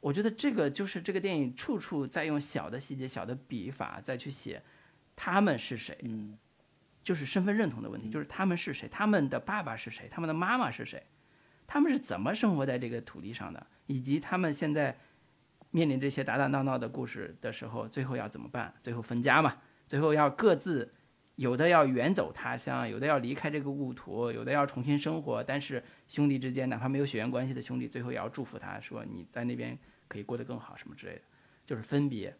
我觉得这个就是这个电影处处在用小的细节、小的笔法再去写他们是谁，嗯，就是身份认同的问题，就是他们是谁，他们的爸爸是谁，他们的妈妈是谁，他们是怎么生活在这个土地上的，以及他们现在面临这些打打闹闹的故事的时候，最后要怎么办？最后分家嘛，最后要各自。有的要远走他乡，有的要离开这个故土，有的要重新生活。但是兄弟之间，哪怕没有血缘关系的兄弟，最后也要祝福他说你在那边可以过得更好什么之类的，就是分别。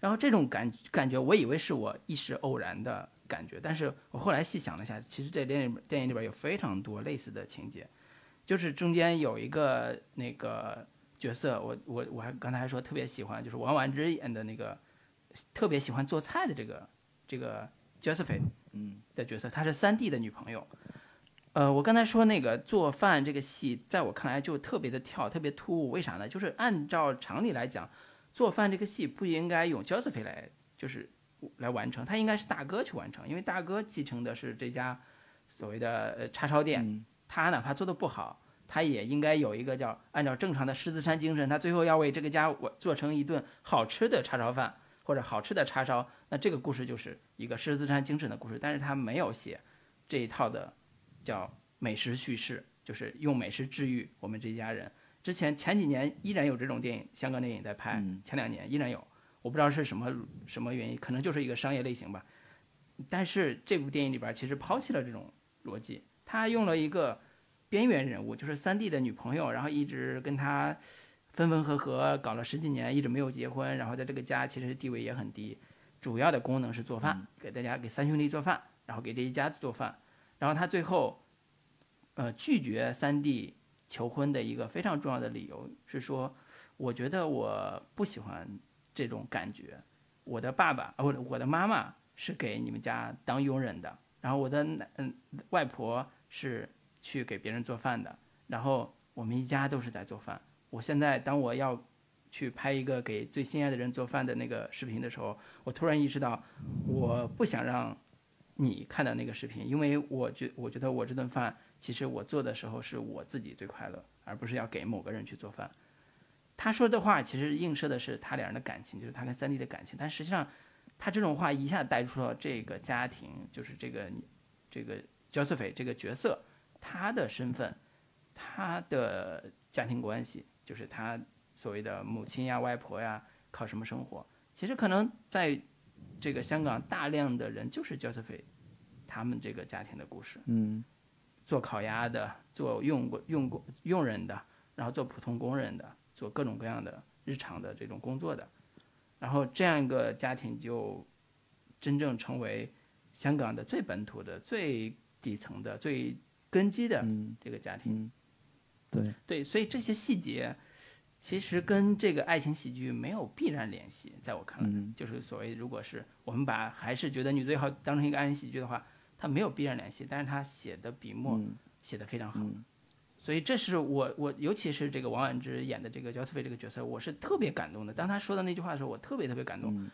然后这种感感觉，我以为是我一时偶然的感觉，但是我后来细想了一下，其实这电影电影里边有非常多类似的情节，就是中间有一个那个角色，我我我还刚才还说特别喜欢，就是王婉之演的那个特别喜欢做菜的这个这个 Josephine 嗯的角色，她是三弟的女朋友。呃，我刚才说那个做饭这个戏，在我看来就特别的跳，特别突兀。为啥呢？就是按照常理来讲，做饭这个戏不应该用 Josephine 来就是来完成，他应该是大哥去完成，因为大哥继承的是这家所谓的呃叉烧店，嗯他哪怕做的不好，他也应该有一个叫按照正常的狮子山精神，他最后要为这个家我做成一顿好吃的叉烧饭或者好吃的叉烧，那这个故事就是一个狮子山精神的故事，但是他没有写这一套的叫美食叙事，就是用美食治愈我们这一家人。之前前几年依然有这种电影，香港电影在拍，嗯前两年依然有，我不知道是什么什么原因，可能就是一个商业类型吧。但是这部电影里边其实抛弃了这种逻辑，他用了一个边缘人物，就是三弟的女朋友，然后一直跟他分分合合，搞了十几年，一直没有结婚，然后在这个家其实地位也很低，主要的功能是做饭，给大家给三兄弟做饭，然后给这一家子做饭，然后他最后，呃，拒绝三弟求婚的一个非常重要的理由是说，我觉得我不喜欢这种感觉，我的爸爸，呃，我的我的妈妈是给你们家当佣人的，然后我的奶嗯外婆是去给别人做饭的，然后我们一家都是在做饭。我现在当我要去拍一个给最心爱的人做饭的那个视频的时候，我突然意识到，我不想让你看到那个视频，因为我觉我觉得我这顿饭其实我做的时候是我自己最快乐，而不是要给某个人去做饭。他说的话其实映射的是他俩人的感情，就是他跟三弟的感情，但实际上他这种话一下带出了这个家庭，就是这个这个 Joseph 这个角色他的身份，他的家庭关系，就是他所谓的母亲呀、外婆呀，靠什么生活？其实可能在这个香港，大量的人就是 Josephine 他们这个家庭的故事。嗯做烤鸭的，做用过用过佣人的，然后做普通工人的，做各种各样的日常的这种工作的，然后这样一个家庭就真正成为香港的最本土的、最底层的、最根基的嗯这个家庭。嗯，对，对，所以这些细节其实跟这个爱情喜剧没有必然联系，在我看来，嗯就是所谓如果是我们把还是觉得女最好当成一个爱情喜剧的话，它没有必然联系，但是它写的笔墨嗯写的非常好。嗯所以这是我我尤其是这个王婉之演的这个焦思菲这个角色，我是特别感动的。当他说的那句话的时候，我特别特别感动，嗯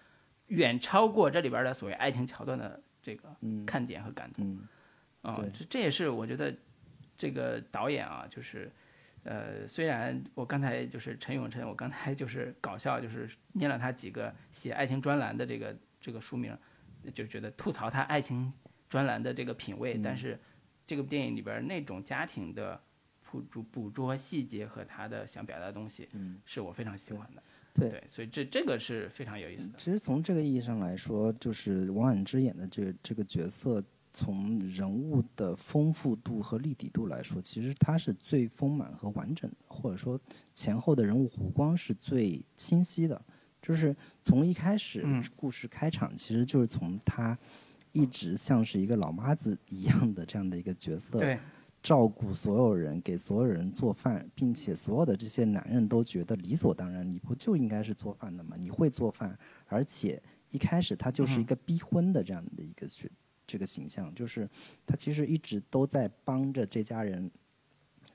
远超过这里边的所谓爱情桥段的这个嗯看点和感动。嗯啊、对这这也是我觉得这个导演啊，就是呃，虽然我刚才就是陈永琛，我刚才就是搞笑，就是念了他几个写爱情专栏的这个这个书名，就觉得吐槽他爱情专栏的这个品味，但是这个电影里边那种家庭的捕捉捕捉细节和他的想表达的东西，嗯，是我非常喜欢的。对所以这这个是非常有意思的。其实从这个意义上来说，就是王菀之演的这这个角色，从人物的丰富度和立体度来说，其实它是最丰满和完整的，或者说前后的人物弧光是最清晰的。就是从一开始故事开场，其实就是从他一直像是一个老妈子一样的这样的一个角色，照顾所有人，给所有人做饭，并且所有的这些男人都觉得理所当然，你不就应该是做饭的吗？你会做饭，而且一开始他就是一个逼婚的这样的一个角。这个形象就是他其实一直都在帮着这家人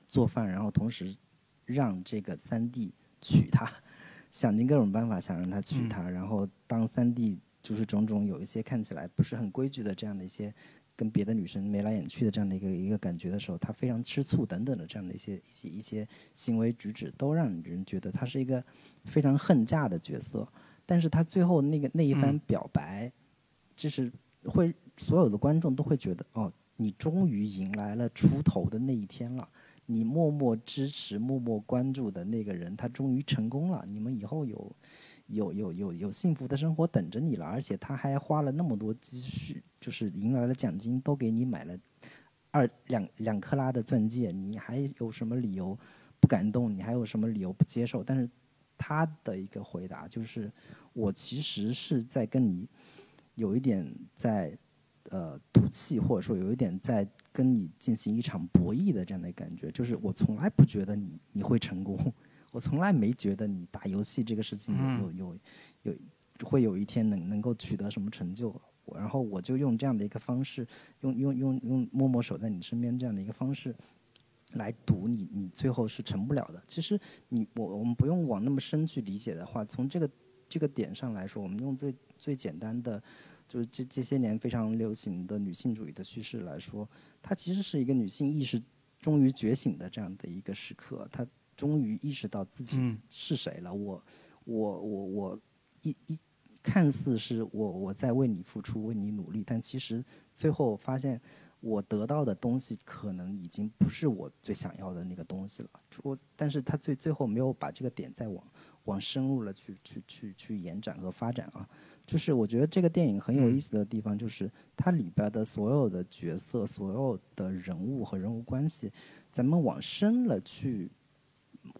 做饭，然后同时让这个三弟娶她，想尽各种办法想让他娶她。然后当三弟就是种种有一些看起来不是很规矩的这样的一些跟别的女生眉来眼去的这样的一个一个感觉的时候，他非常吃醋等等的这样的一些一些一些行为举止，都让人觉得他是一个非常恨嫁的角色。但是他最后那个那一番表白，就是会。所有的观众都会觉得，哦，你终于迎来了出头的那一天了。你默默支持、默默关注的那个人，他终于成功了。你们以后有，有有有有幸福的生活等着你了。而且他还花了那么多积蓄，就是迎来了奖金，都给你买了二两两克拉的钻戒。你还有什么理由不感动？你还有什么理由不接受？但是他的一个回答就是：我其实是在跟你有一点在。呃，赌气或者说有一点在跟你进行一场博弈的这样的感觉，就是我从来不觉得你你会成功，我从来没觉得你打游戏这个事情有有有会有一天能能够取得什么成就，然后我就用这样的一个方式，用用用用默默守在你身边这样的一个方式来赌你，你最后是成不了的。其实你我我们不用往那么深去理解的话，从这个这个点上来说，我们用最最简单的。就是这这些年非常流行的女性主义的叙事来说，它其实是一个女性意识终于觉醒的这样的一个时刻。她终于意识到自己是谁了。我我我我一一看似是我我在为你付出，为你努力，但其实最后发现我得到的东西可能已经不是我最想要的那个东西了。我但是她最最后没有把这个点再往往深入了去去去去延展和发展啊。就是我觉得这个电影很有意思的地方，就是它里边的所有的角色、所有的人物和人物关系，咱们往深了去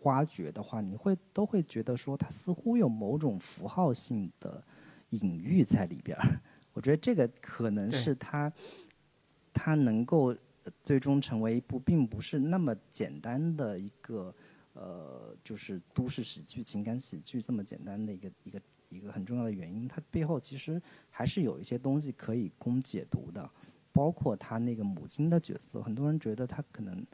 挖掘的话，你会都会觉得说，它似乎有某种符号性的隐喻在里边。我觉得这个可能是它，它能够最终成为一部并不是那么简单的一个呃，就是都市喜剧、情感喜剧这么简单的一个一个。一个很重要的原因，它背后其实还是有一些东西可以供解读的，包括他那个母亲的角色。很多人觉得他可能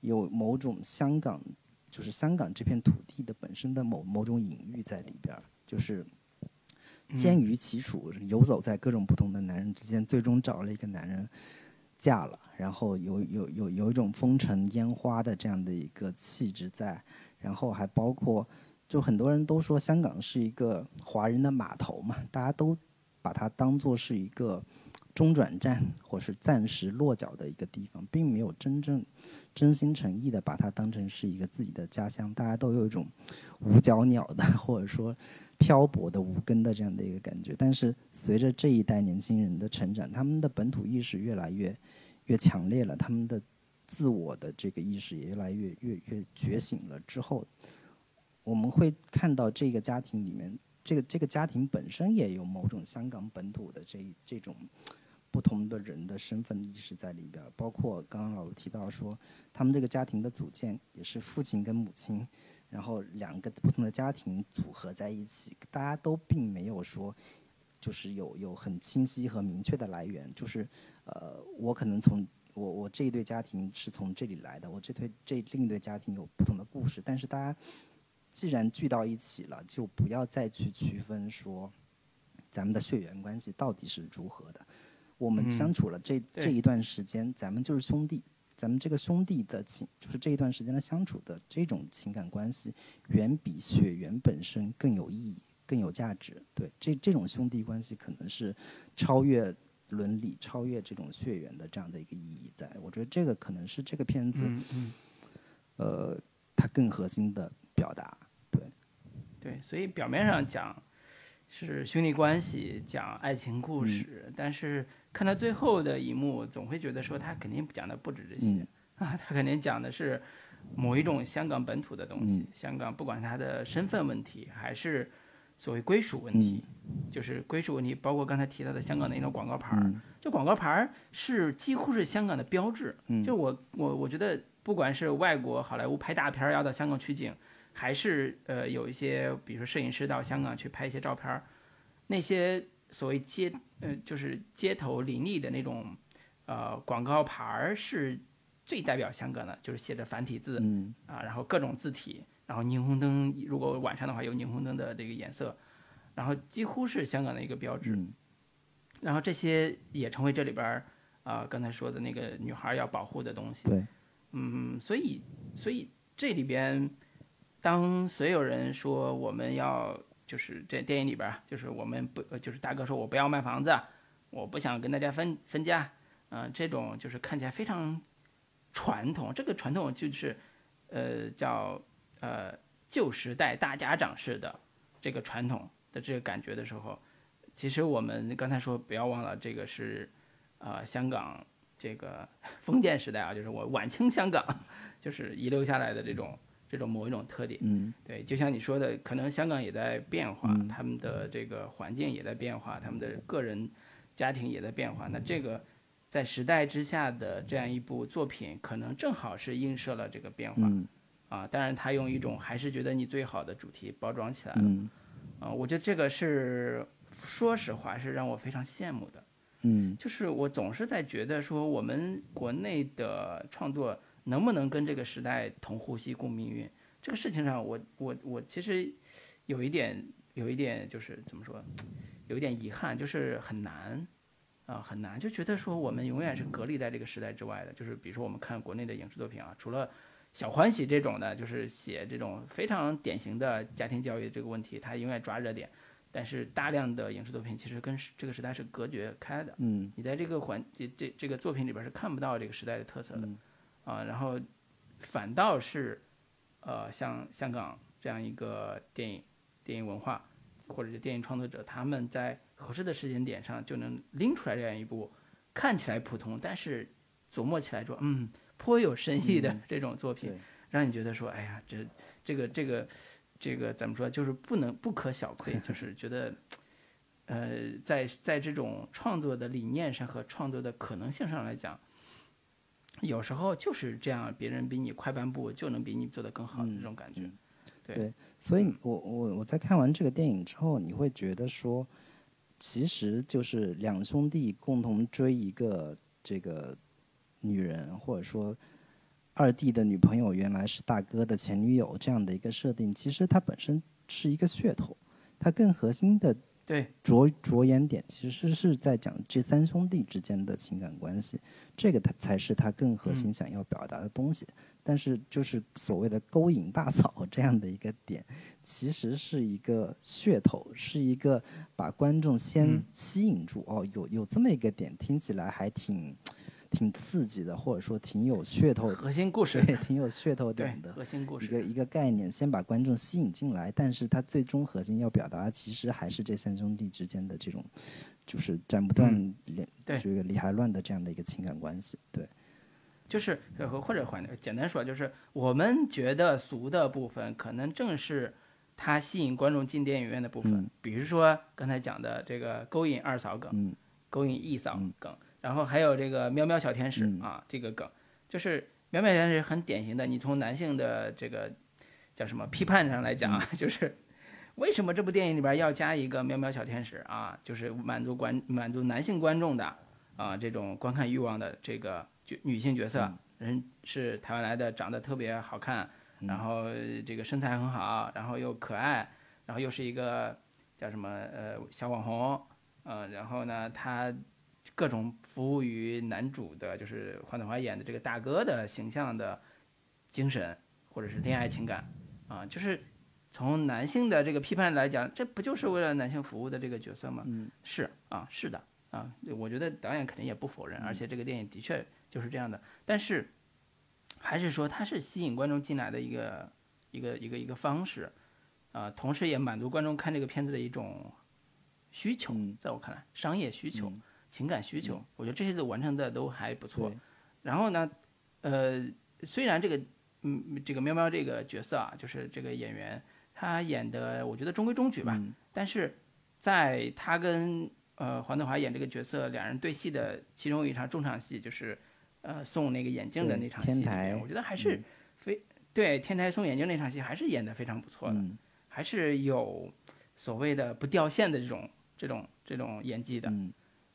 有某种香港，就是香港这片土地的本身的某某种隐喻在里边儿，就是坚于其处，游走在各种不同的男人之间，最终找了一个男人嫁了，然后有有有有一种风尘烟花的这样的一个气质在，然后还包括。就很多人都说香港是一个华人的码头嘛，大家都把它当做是一个中转站或是暂时落脚的一个地方，并没有真正真心诚意的把它当成是一个自己的家乡。大家都有一种无脚鸟的或者说漂泊的无根的这样的一个感觉。但是随着这一代年轻人的成长，他们的本土意识越来越越强烈了，他们的自我的这个意识也越来越越越觉醒了之后。我们会看到这个家庭里面，这个这个家庭本身也有某种香港本土的这这种不同的人的身份意识在里边包括刚刚老卢提到说，他们这个家庭的组建也是父亲跟母亲，然后两个不同的家庭组合在一起，大家都并没有说，就是有有很清晰和明确的来源，就是呃，我可能从我我这一对家庭是从这里来的，我这对这另一对家庭有不同的故事，但是大家。既然聚到一起了，就不要再去区分说，咱们的血缘关系到底是如何的。我们相处了这这一段时间，咱们就是兄弟。咱们这个兄弟的情，就是这一段时间的相处的这种情感关系，远比血缘本身更有意义、更有价值。对，这这种兄弟关系可能是超越伦理、超越这种血缘的这样的一个意义。在我觉得这个可能是这个片子，呃，它更核心的表达。对，所以表面上讲是兄弟关系，讲爱情故事，但是看到最后的一幕，总会觉得说他肯定讲的不止这些、啊，他肯定讲的是某一种香港本土的东西，香港不管他的身份问题，还是所谓归属问题，就是归属问题，包括刚才提到的香港的一种广告牌儿，就广告牌儿是几乎是香港的标志，就我我我觉得不管是外国好莱坞拍大片儿要到香港取景。还是呃有一些，比如说摄影师到香港去拍一些照片儿，那些所谓街呃就是街头林立的那种呃广告牌儿是最代表香港的，就是写着繁体字嗯啊，然后各种字体，然后霓虹灯，如果晚上的话有霓虹灯的这个颜色，然后几乎是香港的一个标志。嗯然后这些也成为这里边儿啊、刚才说的那个女孩儿要保护的东西。对，嗯，所以所以这里边，当所有人说我们要就是这电影里边，就是我们不就是大哥说我不要卖房子，我不想跟大家分分家，嗯、这种就是看起来非常传统，这个传统就是呃叫呃旧时代大家长式的这个传统的这个感觉的时候，其实我们刚才说不要忘了这个是呃香港这个 封建时代啊，就是我晚清香港 就是遗留下来的这种这种某一种特点。嗯对，就像你说的，可能香港也在变化，嗯他们的这个环境也在变化，他们的个人家庭也在变化。那这个在时代之下的这样一部作品，可能正好是映射了这个变化、嗯啊。当然，他用一种还是觉得你最好的主题包装起来了。嗯啊，我觉得这个是说实话是让我非常羡慕的。嗯就是我总是在觉得说，我们国内的创作能不能跟这个时代同呼吸共命运，这个事情上我，我我其实有一点有一点就是怎么说，有一点遗憾，就是很难啊、很难，就觉得说我们永远是隔离在这个时代之外的。就是比如说我们看国内的影视作品啊，除了小欢喜这种的，就是写这种非常典型的家庭教育这个问题，他永远抓热点。但是大量的影视作品其实跟时这个时代是隔绝开的，嗯你在这个环这这这个作品里边是看不到这个时代的特色的，啊，然后反倒是呃像香港这样一个电影电影文化或者是电影创作者，他们在合适的时间点上就能拎出来这样一部看起来普通，但是琢磨起来说嗯颇有深意的这种作品，对让你觉得说哎呀这这个这个这个怎么说就是不能不可小窥，就是觉得。呃，在在这种创作的理念上和创作的可能性上来讲，有时候就是这样，别人比你快半步就能比你做得更好的这种感觉。对对，所以我我我在看完这个电影之后，你会觉得说，其实就是两兄弟共同追一个这个女人，或者说二弟的女朋友原来是大哥的前女友这样的一个设定，其实它本身是一个噱头，它更核心的对着着眼点其实是在讲这三兄弟之间的情感关系，这个他才是他更核心想要表达的东西。但是就是所谓的勾引大嫂 这样的一个点，其实是一个噱头，是一个把观众先嗯吸引住。哦，有有这么一个点，听起来还挺挺刺激的，或者说挺有噱头，核心故事，对，挺有噱头对点的。核心故事，一个一个概念，先把观众吸引进来，但是它最终核心要表达，其实还是这三兄弟之间的这种，就是斩不断连、嗯对这个理还乱的这样的一个情感关系。对，就是呃或或者换简单说，就是我们觉得俗的部分，可能正是它吸引观众进电影院的部分。嗯比如说刚才讲的这个勾引二嫂梗，嗯勾引一嫂梗，然后还有这个喵喵小天使、嗯。啊，这个梗，就是喵喵小天使很典型的，你从男性的这个叫什么批判上来讲啊，就是为什么这部电影里边要加一个喵喵小天使啊？就是满足观满足男性观众的啊这种观看欲望的这个角女性角色，人是台湾来的，长得特别好看，然后这个身材很好，然后又可爱，然后又是一个叫什么呃小网红，呃，然后呢他各种服务于男主的，就是黄子华演的这个大哥的形象的精神或者是恋爱情感啊，就是从男性的这个批判来讲，这不就是为了男性服务的这个角色吗？嗯，是啊，是的啊，我觉得导演肯定也不否认，而且这个电影的确就是这样的，但是还是说它是吸引观众进来的一个一个一个一个方式，啊，同时也满足观众看这个片子的一种需求，嗯。在我看来，商业需求、嗯情感需求，我觉得这些都完成的都还不错。然后呢，呃，虽然这个嗯这个喵喵这个角色啊，就是这个演员他演的我觉得中规中矩吧，嗯但是在他跟呃黄德华演这个角色两人对戏的其中一场重场戏，就是呃送那个眼镜的那场戏我觉得还是非、对天台送眼镜那场戏还是演的非常不错的，嗯还是有所谓的不掉线的这种这种这种演技的。嗯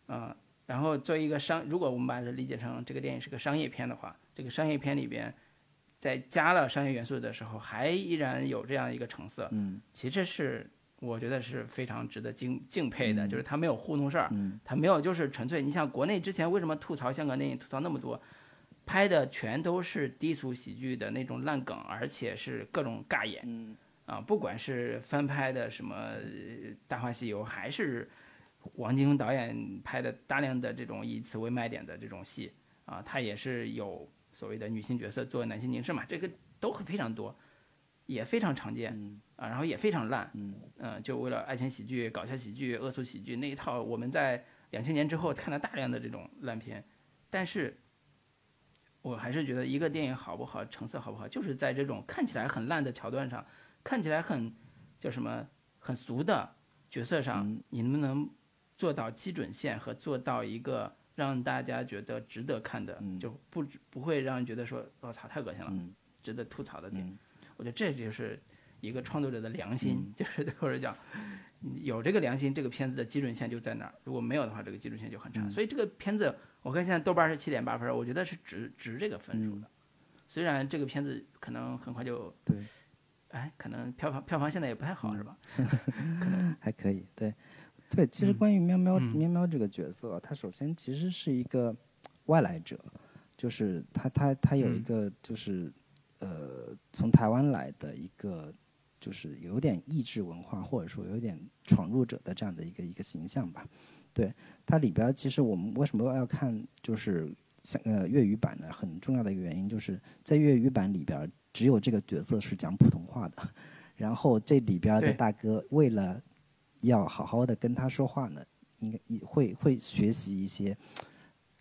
嗯，然后作为一个商，如果我们把它理解成这个电影是个商业片的话，这个商业片里边，在加了商业元素的时候，还依然有这样一个成色，嗯。其实是我觉得是非常值得敬敬佩的，嗯。就是他没有糊弄事儿，嗯。他没有就是纯粹，你像国内之前为什么吐槽香港电影吐槽那么多？拍的全都是低俗喜剧的那种烂梗，而且是各种尬演，嗯。啊，不管是翻拍的什么呃《大话西游》，还是王金庸导演拍的大量的这种以此为卖点的这种戏啊，他也是有所谓的女性角色作为男性凝视嘛，这个都会非常多，也非常常见嗯啊，然后也非常烂，嗯嗯，就为了爱情喜剧、搞笑喜剧、恶俗喜剧那一套，我们在两千年之后看了大量的这种烂片，但是我还是觉得一个电影好不好，成色好不好，就是在这种看起来很烂的桥段上，看起来很叫什么很俗的角色上，嗯你能不能做到基准线和做到一个让大家觉得值得看的，嗯就不不会让人觉得说我操太恶心了，嗯值得吐槽的点。嗯我觉得这就是一个创作者的良心，就是或者讲有这个良心，这个片子的基准线就在那儿；如果没有的话，这个基准线就很差。嗯所以这个片子，我看现在豆瓣是七点八分，我觉得是值值这个分数的。虽然这个片子可能很快就，对，哎，可能票房票房现在也不太好，是吧？还可以，对，对。其实关于喵喵、嗯喵喵这个角色，他首先其实是一个外来者，就是他他他有一嗯个就是、呃从台湾来的一个就是有点异质文化或者说有点闯入者的这样的一个一个形象吧。对它里边其实我们为什么要看就是像呃粤语版呢？很重要的一个原因就是在粤语版里边只有这个角色是讲普通话的。然后这里边的大哥为了要好好的跟他说话呢，应该也会会学习一些，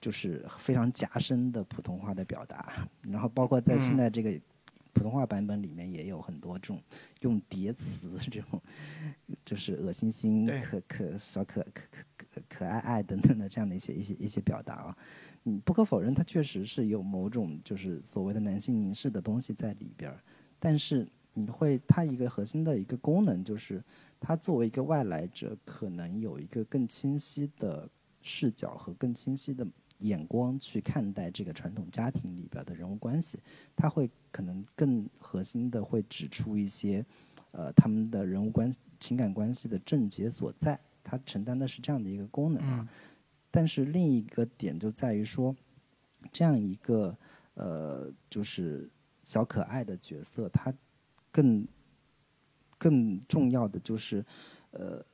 就是非常夹生的普通话的表达。然后包括在现嗯在这个普通话版本里面也有很多这种用叠词这种，就是恶心心、可可小可可可可可爱爱等等的这样的一些一些一些表达啊。嗯，不可否认，它确实是有某种就是所谓的男性凝视的东西在里边儿，但是你会它一个核心的一个功能就是，它作为一个外来者，可能有一个更清晰的视角和更清晰的眼光去看待这个传统家庭里边的人物关系，他会可能更核心的会指出一些，呃，他们的人物关情感关系的症结所在，他承担的是这样的一个功能啊。嗯但是另一个点就在于说，这样一个呃，就是小可爱的角色，他更更重要的就是，呃，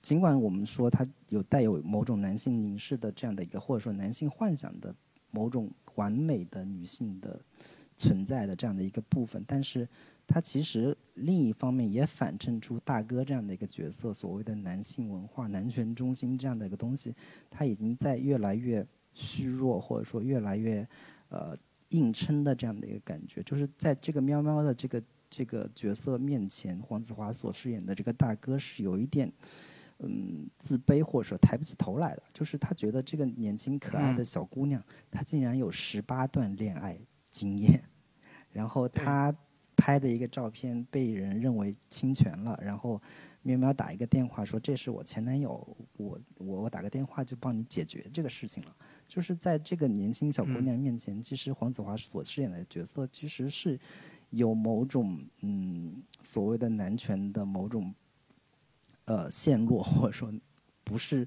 尽管我们说他有带有某种男性凝视的这样的一个，或者说男性幻想的某种完美的女性的存在的这样的一个部分，但是它其实另一方面也反衬出大哥这样的一个角色，所谓的男性文化、男权中心这样的一个东西，它已经在越来越虚弱，或者说越来越呃硬撑的这样的一个感觉，就是在这个喵喵的这个这个角色面前，黄子华所饰演的这个大哥是有一点。嗯，自卑或者说抬不起头来的，就是他觉得这个年轻可爱的嗯小姑娘，她竟然有十八段恋爱经验，然后对她拍的一个照片被人认为侵权了，然后喵喵打一个电话说这是我前男友，我我我打个电话就帮你解决这个事情了。就是在这个年轻小姑嗯娘面前，其实黄子华所饰演的角色其实是有某种嗯所谓的男权的某种呃陷落，或者说不是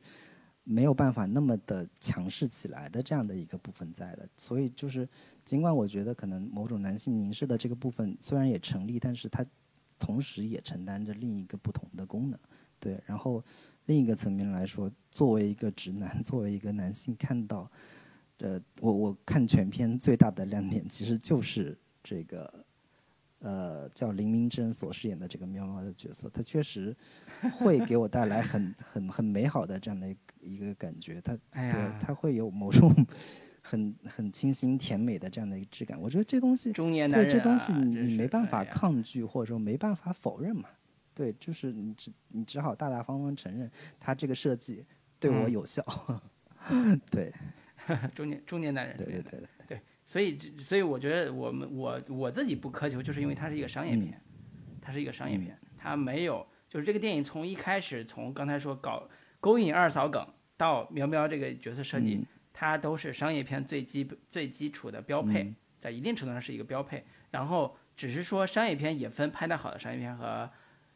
没有办法那么的强势起来的这样的一个部分在的。所以就是尽管我觉得可能某种男性凝视的这个部分虽然也成立，但是它同时也承担着另一个不同的功能。对，然后另一个层面来说，作为一个直男，作为一个男性，看到，呃，我我看全片最大的亮点其实就是这个呃，叫林明珍所饰演的这个喵喵的角色，他确实会给我带来很 很很美好的这样的一个感觉。他对哎呀，他会有某种很很清新甜美的这样的一个质感。我觉得这东西，中年男对人、啊，这东西你你没办法抗拒，或者说没办法否认嘛。对，就是你只你只好大大方方承认，他这个设计对我嗯有效。对 中年中年男人，对对对，所以所以我觉得我们我我自己不苛求，就是因为它是一个商业嗯片，它是一个商业片，它没有就是这个电影从一开始从刚才说搞勾引二嫂梗到苗苗这个角色设计，嗯它都是商业片最基最基础的标配，嗯在一定程度上是一个标配。然后只是说商业片也分拍得好的商业片和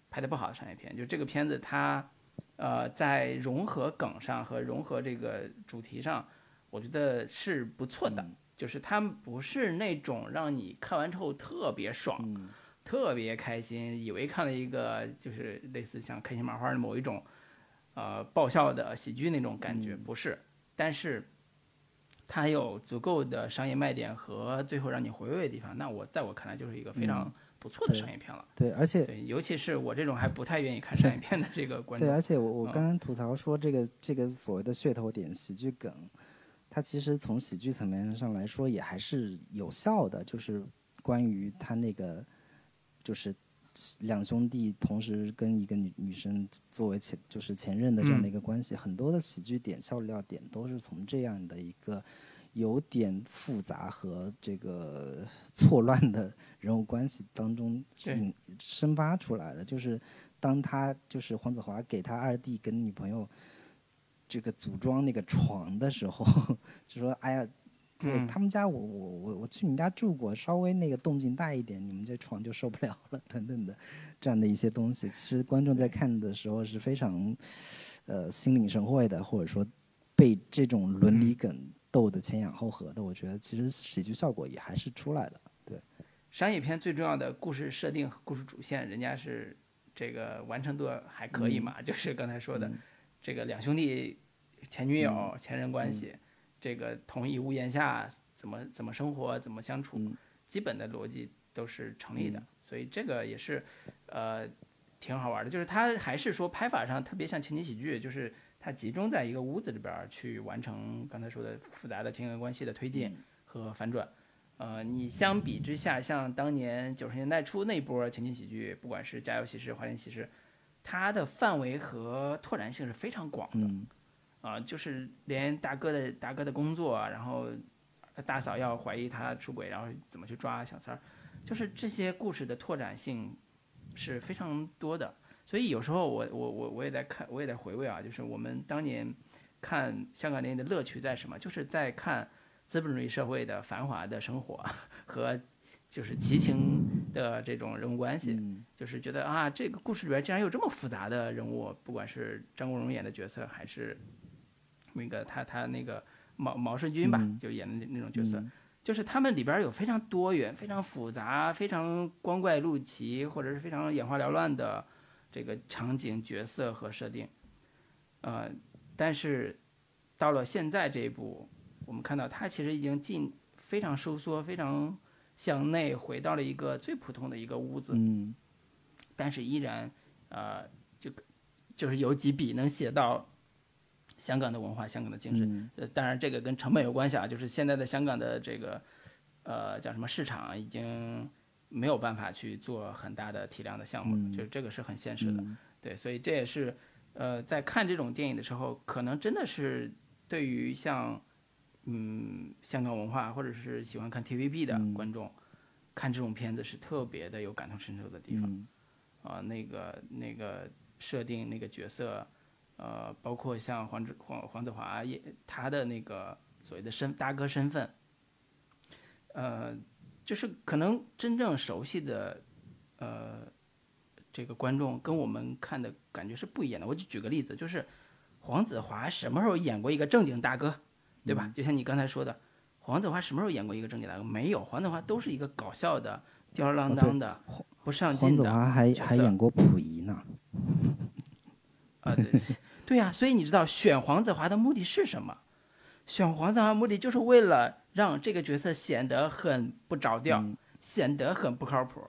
拍得不好的商业片，就这个片子它呃在融合梗上和融合这个主题上，我觉得是不错的。就是它不是那种让你看完之后特别爽、嗯特别开心，以为看了一个就是类似像开心麻花的某一种呃爆笑的喜剧那种感觉，不是。但是它有足够的商业卖点和最后让你回味的地方，那我在我看来就是一个非常不错的商业片了。对，而且对，尤其是我这种还不太愿意看商业片的这个观众对，而且我我嗯刚刚吐槽说这个这个所谓的噱头点喜剧梗，它其实从喜剧层面上来说也还是有效的，就是关于他那个就是两兄弟同时跟一个女女生作为前就是前任的这样的一个关系，很多的喜剧点笑料点都是从这样的一个有点复杂和这个 错乱的 人物关系当中对。引生发出来的，就是当他就是黄子华给他二弟跟女朋友这个组装那个床的时候，就说：“哎呀，他们家我我我我去你们家住过，稍微那个动静大一点，你们这床就受不了了，等等的 这样的一些东西，其实观众在看的时候是非常呃心领神会的，或者说被这种伦理梗逗得前仰后合的，我觉得其实喜剧效果也还是出来的。对，商业片最重要的故事设定和故事主线，人家是这个完成度还可以嘛？就是刚才说的，这个两兄弟前女友、前任关系，这个同一屋檐下怎么怎么生活、怎么相处，基本的逻辑都是成立的。所以这个也是呃挺好玩的，就是它还是说拍法上特别像情景喜剧，就是它集中在一个屋子里边儿去完成刚才说的复杂的情感关系的推进和反转。呃，你相比之下，像当年九十年代初那波情景喜剧，不管是《家有喜事》《花田喜事》，它的范围和拓展性是非常广的。嗯啊、就是连大哥的大哥的工作，然后大嫂要怀疑他出轨，然后怎么去抓小三儿，就是这些故事的拓展性是非常多的。所以有时候我我我我也在看，我也在回味啊，就是我们当年看香港电影的乐趣在什么？就是在看资本主义社会的繁华的生活 和就是齐情的这种人物关系。嗯就是觉得啊，这个故事里边竟然有这么复杂的人物，不管是张国荣演的角色，还是那个他他那个毛毛舜筠吧，嗯就演的那那种角色，嗯就是他们里边有非常多元、非常复杂、非常光怪陆离，或者是非常眼花缭乱的这个场景、角色和设定。呃，但是到了现在这一步，我们看到它其实已经进非常收缩、非常向内，回到了一个最普通的一个屋子。嗯但是依然，呃，就就是有几笔能写到香港的文化、香港的精神。嗯呃，当然这个跟成本有关系啊，就是现在的香港的这个呃叫什么市场已经没有办法去做很大的体量的项目了，嗯就是这个是很现实的。嗯对，所以这也是呃在看这种电影的时候，可能真的是对于像嗯香港文化或者是喜欢看 TVB 的嗯观众，看这种片子是特别的有感同身受的地方。嗯啊、那个那个设定那个角色，呃，包括像黄子黄黄子华也他的那个所谓的身大哥身份，呃，就是可能真正熟悉的呃这个观众跟我们看的感觉是不一样的。我就举个例子，就是黄子华什么时候演过一个正经大哥，对吧？就像你刚才说的，黄子华什么时候演过一个正经大哥？没有，黄子华都是一个搞笑的、吊儿郎当的、不上进的。子华还还演过溥仪呢。啊，对对呀、所以你知道选黄子华的目的是什么？选黄子华目的就是为了让这个角色显得很不着调，显得很不靠谱。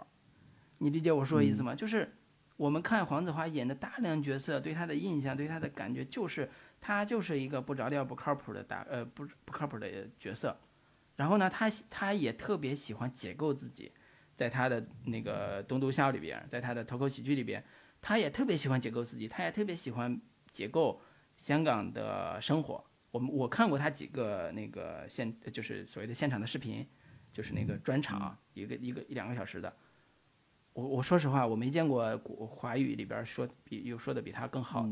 你理解我说的意思吗？就是我们看黄子华演的大量角色，对他的印象，对他的感觉，就是他就是一个不着调、不靠谱的打呃不不靠谱的角色。然后呢，他他也特别喜欢解构自己，在他的那个《东都笑》里边，在他的脱口喜剧里边，他也特别喜欢解构自己，他也特别喜欢解构香港的生活。我们我看过他几个那个现就是所谓的现场的视频，就是那个专场，一个一个一两个小时的。我我说实话，我没见过国华语里边说比有说的比他更好，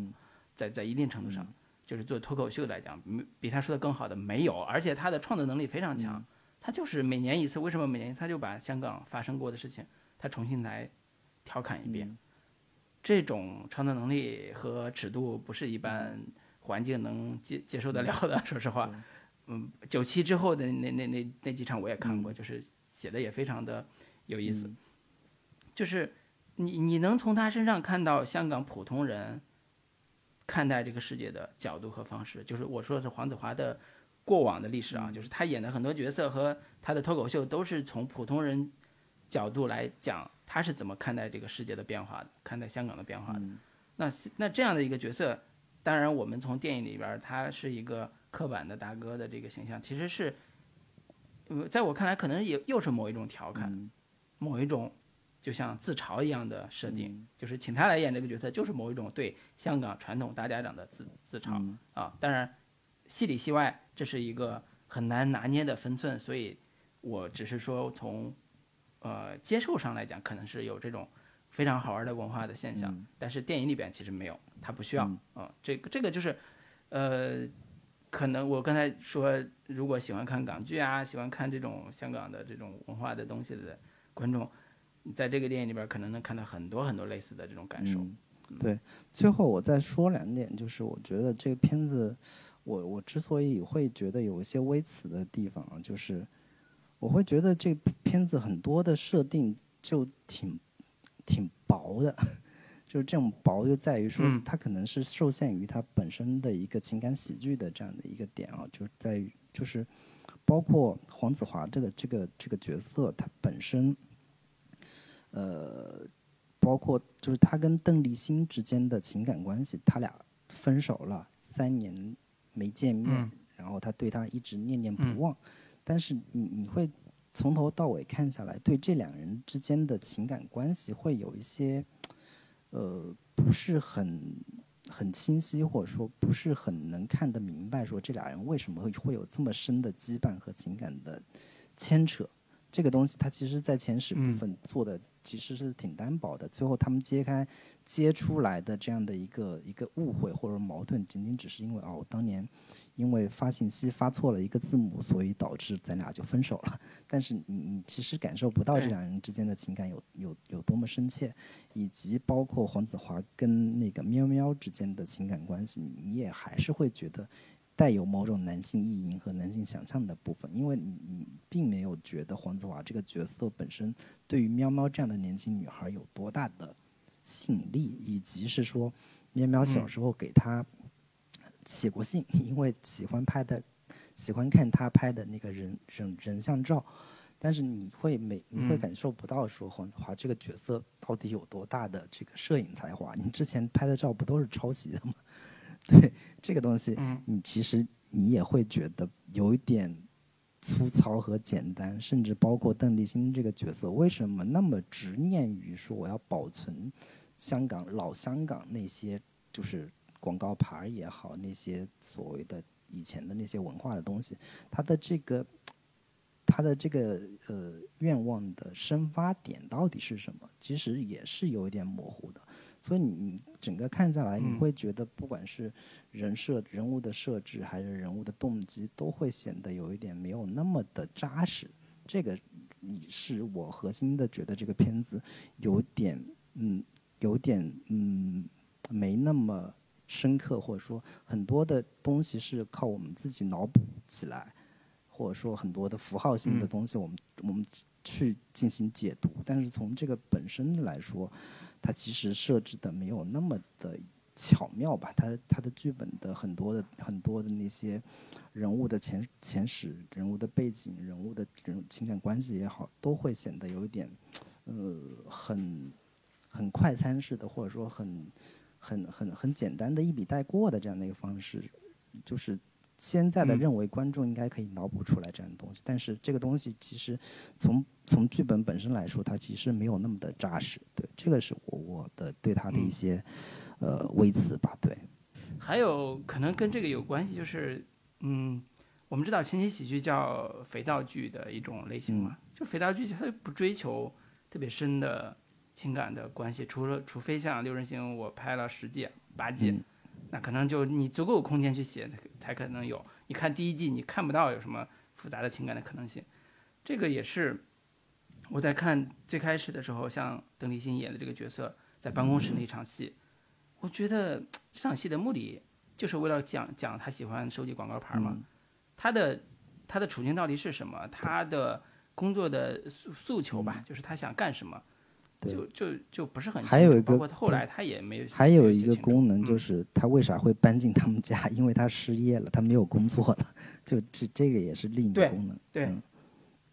在在一定程度上，就是做脱口秀来讲，比他说的更好的没有，而且他的创作能力非常强。他就是每年一次，为什么每年他就把香港发生过的事情，他重新来调侃一遍。这种创作能力和尺度不是一般环境能接接受得了的。说实话，嗯，九七之后的那那那那几场我也看过，就是写的也非常的有意思。就是你你能从他身上看到香港普通人看待这个世界的角度和方式。就是我说的是黄子华的过往的历史啊，就是他演的很多角色和他的脱口秀都是从普通人角度来讲他是怎么看待这个世界的变化的，看待香港的变化的。那那这样的一个角色，当然我们从电影里边他是一个刻板的大哥的这个形象，其实是，在我看来可能也又是某一种调侃，某一种。就像自嘲一样的设定，就是请他来演这个角色，就是某一种对香港传统大家长的自自嘲啊。当然，戏里戏外这是一个很难拿捏的分寸，所以我只是说从呃接受上来讲，可能是有这种非常好玩的文化的现象。但是电影里边其实没有，他不需要啊。这个这个就是呃，可能我刚才说，如果喜欢看港剧啊，喜欢看这种香港的这种文化的东西的观众。在这个电影里边，可能能看到很多很多类似的这种感受。对，最后我再说两点，就是我觉得这个片子，我我之所以会觉得有一些微词的地方啊，就是我会觉得这片子很多的设定就挺挺薄的，就是这种薄就在于说，它可能是受限于它本身的一个情感喜剧的这样的一个点啊，就在于就是包括黄子华这个这个这个角色，他本身。呃，包括就是他跟邓丽欣之间的情感关系，他俩分手了三年没见面，然后他对他一直念念不忘，但是你你会从头到尾看下来，对这两人之间的情感关系会有一些呃不是很很清晰，或者说不是很能看得明白，说这俩人为什么会会有这么深的羁绊和情感的牵扯。这个东西，它其实，在前史部分做的其实是挺单薄的。最后他们揭开、揭出来的这样的一个一个误会或者矛盾，仅仅只是因为哦，当年因为发信息发错了一个字母，所以导致咱俩就分手了。但是你你其实感受不到这两人之间的情感有有有多么深切，以及包括黄子华跟那个喵喵之间的情感关系，你也还是会觉得。带有某种男性意淫和男性想象的部分，因为你你并没有觉得黄子华这个角色本身对于喵喵这样的年轻女孩有多大的吸引力，以及是说喵喵小时候给他写过信，因为喜欢拍的喜欢看他拍的那个人人人像照，但是你会没你会感受不到说黄子华这个角色到底有多大的这个摄影才华，你之前拍的照不都是抄袭的吗？对 这个东西，你其实你也会觉得有一点粗糙和简单，甚至包括邓丽欣这个角色，为什么那么执念于说我要保存香港老香港那些就是广告牌也好，那些所谓的以前的那些文化的东西，他的这个他的这个呃愿望的生发点到底是什么？其实也是有一点模糊的。所以你你整个看下来，你会觉得不管是人设、人物的设置，还是人物的动机，都会显得有一点没有那么的扎实。这个你是我核心的觉得这个片子有点嗯，有点嗯，没那么深刻，或者说很多的东西是靠我们自己脑补起来，或者说很多的符号性的东西，我们我们去进行解读。但是从这个本身来说，它其实设置的没有那么的巧妙吧？它它的剧本的很多的很多的那些人物的前前史、人物的背景、人物的这种情感关系也好，都会显得有一点呃，很很快餐式的，或者说很很很很简单的一笔带过的这样的一个方式，就是现在的嗯认为观众应该可以脑补出来这样的东西，但是这个东西其实从从剧本本身来说，它其实没有那么的扎实。对，这个是我我的对它的一嗯些、呃微词吧。对，还有可能跟这个有关系，就是嗯，我们知道情景喜剧叫肥皂剧的一种类型嘛，就肥皂剧它不追求特别深的情感的关系，除了除非像六人行我拍了十季八季，嗯那可能就你足够有空间去写才才可能有。你看第一季你看不到有什么复杂的情感的可能性，这个也是我在看最开始的时候，像邓丽欣演的这个角色在办公室那场戏，我觉得这场戏的目的就是为了讲讲他喜欢收集广告牌嘛，他的他的处境到底是什么，他的工作的诉诉求吧，就是他想干什么，对就就就不是很清楚。还有一个包括后来他也没有，还有一个功能就嗯是他为啥会搬进他们家？因为他失业了，他没有工作了，就这这个也是另一个功能。对嗯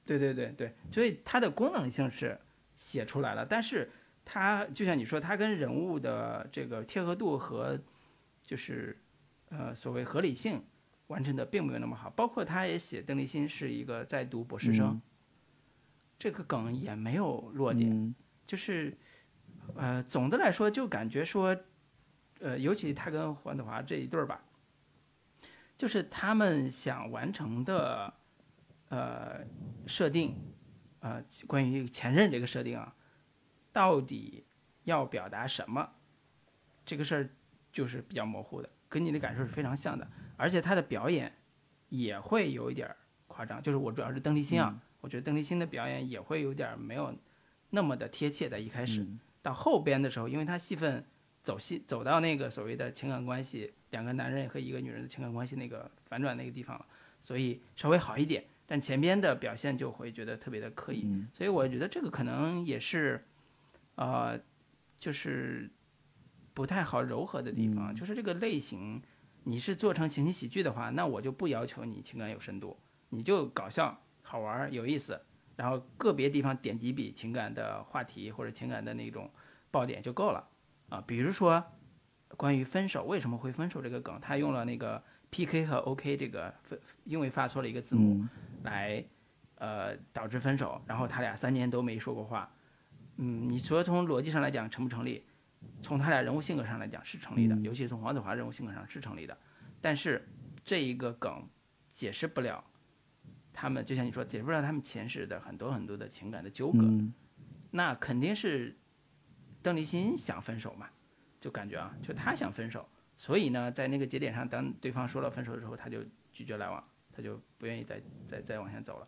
对对对对，所以它的功能性是写出来了，但是它就像你说，它跟人物的这个贴合度和就是呃所谓合理性完成的并没有那么好。包括他也写邓丽欣是一个在读博士生，嗯这个梗也没有落点，嗯就是呃总的来说就感觉说，呃尤其他跟黄子华这一对儿吧，就是他们想完成的呃设定，呃关于前任这个设定啊，到底要表达什么，这个事儿就是比较模糊的，跟你的感受是非常像的，而且他的表演也会有一点儿夸张，就是我主要是邓丽欣啊，我觉得邓丽欣的表演也会有点儿没有那么的贴切，在一开始，到后边的时候，因为他戏份走戏走到那个所谓的情感关系，两个男人和一个女人的情感关系那个反转那个地方了，所以稍微好一点。但前边的表现就会觉得特别的刻意，所以我觉得这个可能也是，呃，就是不太好柔和的地方。就是这个类型，你是做成情景喜剧的话，那我就不要求你情感有深度，你就搞笑、好玩、有意思，然后个别地方点几笔情感的话题或者情感的那种爆点就够了啊。比如说关于分手为什么会分手这个梗，他用了那个 PK 和 OK 这个分，因为发错了一个字母。来，呃，导致分手，然后他俩三年都没说过话，嗯，你说从逻辑上来讲成不成立？从他俩人物性格上来讲是成立的，尤其是从黄子华人物性格上是成立的，但是这一个梗解释不了他们，就像你说，解释不了他们前世的很多很多的情感的纠葛，嗯那肯定是邓丽欣想分手嘛，就感觉啊，就她想分手，所以呢，在那个节点上，当对方说了分手的时候，他就拒绝来往，他就不愿意再再再往前走了。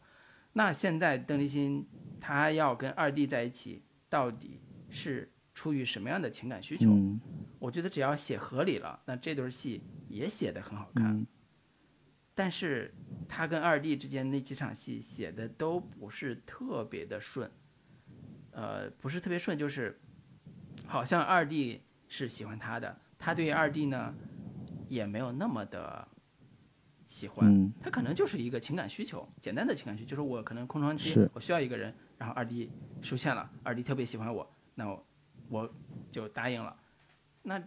那现在邓丽欣她要跟二弟在一起，到底是出于什么样的情感需求？嗯我觉得只要写合理了，那这对戏也写得很好看。嗯但是他跟二弟之间那几场戏写的都不是特别的顺，呃，不是特别顺，就是好像二弟是喜欢他的，他对二弟呢也没有那么的喜欢，嗯他可能就是一个情感需求，简单的情感需求，就是我可能空窗期我需要一个人，然后二弟出现了，二弟特别喜欢我，那我我就答应了。那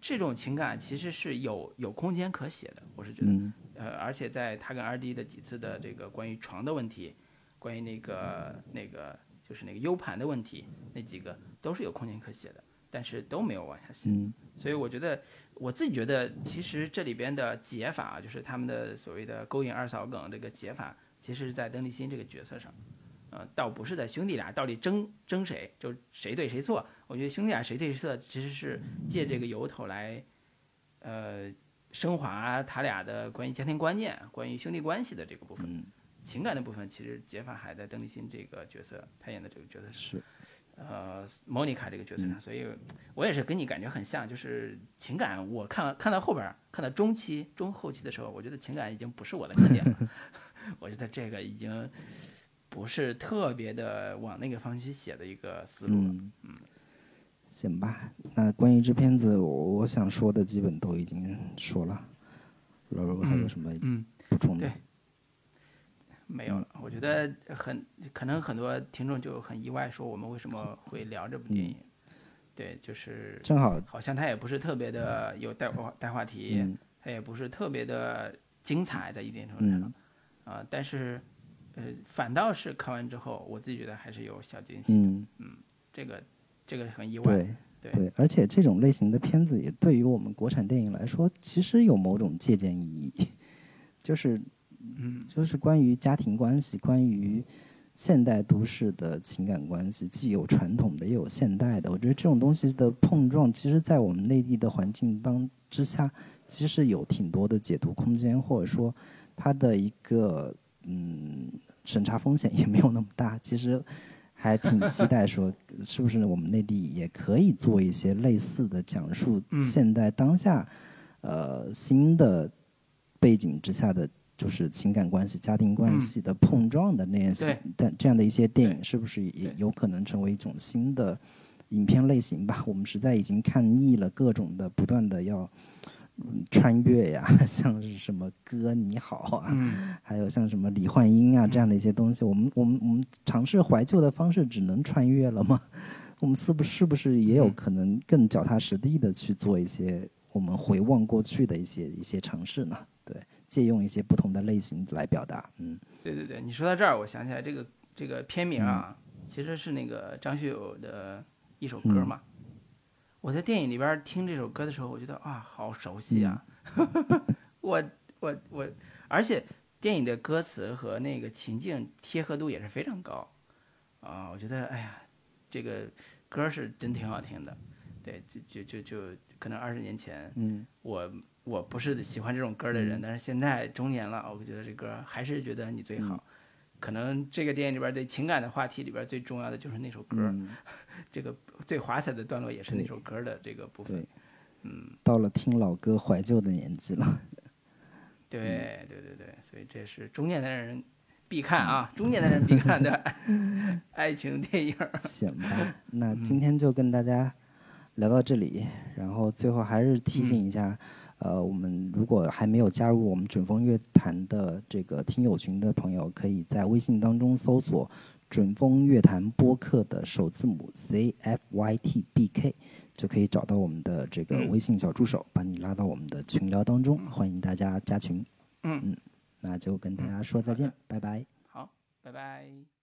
这种情感其实是有有空间可写的，我是觉得。嗯呃，而且在他跟二弟的几次的这个关于床的问题，关于那个那个就是那个 U 盘的问题，那几个都是有空间可写的，但是都没有往下写。嗯所以我觉得我自己觉得，其实这里边的解法，就是他们的所谓的勾引二嫂梗这个解法，其实是在邓丽欣这个角色上，呃，倒不是在兄弟俩到底争争谁，就谁对谁错。我觉得兄弟俩谁对谁错，其实是借这个由头来，呃，升华他俩的关于家庭观念、关于兄弟关系的这个部分。嗯情感的部分，其实杰法还在邓丽欣这个角色，他演的这个角色。是呃莫妮卡这个角色上，所以我也是跟你感觉很像，就是情感，我看看到后边儿，看到中期、中后期的时候，我觉得情感已经不是我的特点了，我觉得这个已经不是特别的往那个方向去写的一个思路了。嗯，行吧。那关于这片子，我我想说的基本都已经说了。老罗还有什么嗯，补充的？对没有了。我觉得很可能很多听众就很意外，说我们为什么会聊这部电影？对，就是正好好像它也不是特别的有带话带话题，嗯它也不是特别的精彩，在一定程度上，嗯啊、但是呃，反倒是看完之后，我自己觉得还是有小惊喜的，嗯，这个这个很意外，对对对，而且这种类型的片子也对于我们国产电影来说，其实有某种借鉴意义，就是嗯就是关于家庭关系，关于现代都市的情感关系，既有传统的，也有现代的。我觉得这种东西的碰撞，其实在我们内地的环境当之下，其实有挺多的解读空间，或者说它的一个嗯审查风险也没有那么大。其实还挺期待说，是不是我们内地也可以做一些类似的讲述嗯现代当下，呃新的背景之下的。就是情感关系、家庭关系的碰撞的那些对，但这样的一些电影，是不是也有可能成为一种新的影片类型吧？我们实在已经看腻了各种的不断的要嗯穿越呀，像是什么歌你好啊，嗯，还有像什么李焕英啊这样的一些东西，我们我们我们尝试怀旧的方式，只能穿越了吗？我们是不是不是也有嗯可能更脚踏实地的去做一些我们回望过去的一些一些尝试呢？对，借用一些不同的类型来表达，嗯对对对，你说到这儿，我想起来这个这个片名啊，其实是那个张学友的一首歌嘛。我在电影里边听这首歌的时候，我觉得啊，好熟悉啊！我我我，而且电影的歌词和那个情境贴合度也是非常高啊。我觉得，哎呀，这个歌是真挺好听的。对，就就就就可能二十年前，嗯我我不是喜欢这种歌的人，但是现在中年了，我觉得这歌还是觉得你最好。可能这个电影里边对情感的话题里边最重要的就是那首歌，嗯，这个最华彩的段落也是那首歌的这个部分。嗯，到了听老歌怀旧的年纪了。对对对对，所以这是中年男人必看啊，中年男人必看的 爱情电影。行吧，那今天就跟大家聊到这里，然后最后还是提醒一下，呃，我们如果还没有加入我们准风乐坛的这个听友群的朋友，可以在微信当中搜索“准风乐坛播客”的首字母 Z F Y T B K，就可以找到我们的这个微信小助手，把你拉到我们的群聊当中，欢迎大家加群。嗯那就跟大家说再见，拜拜。好，拜拜。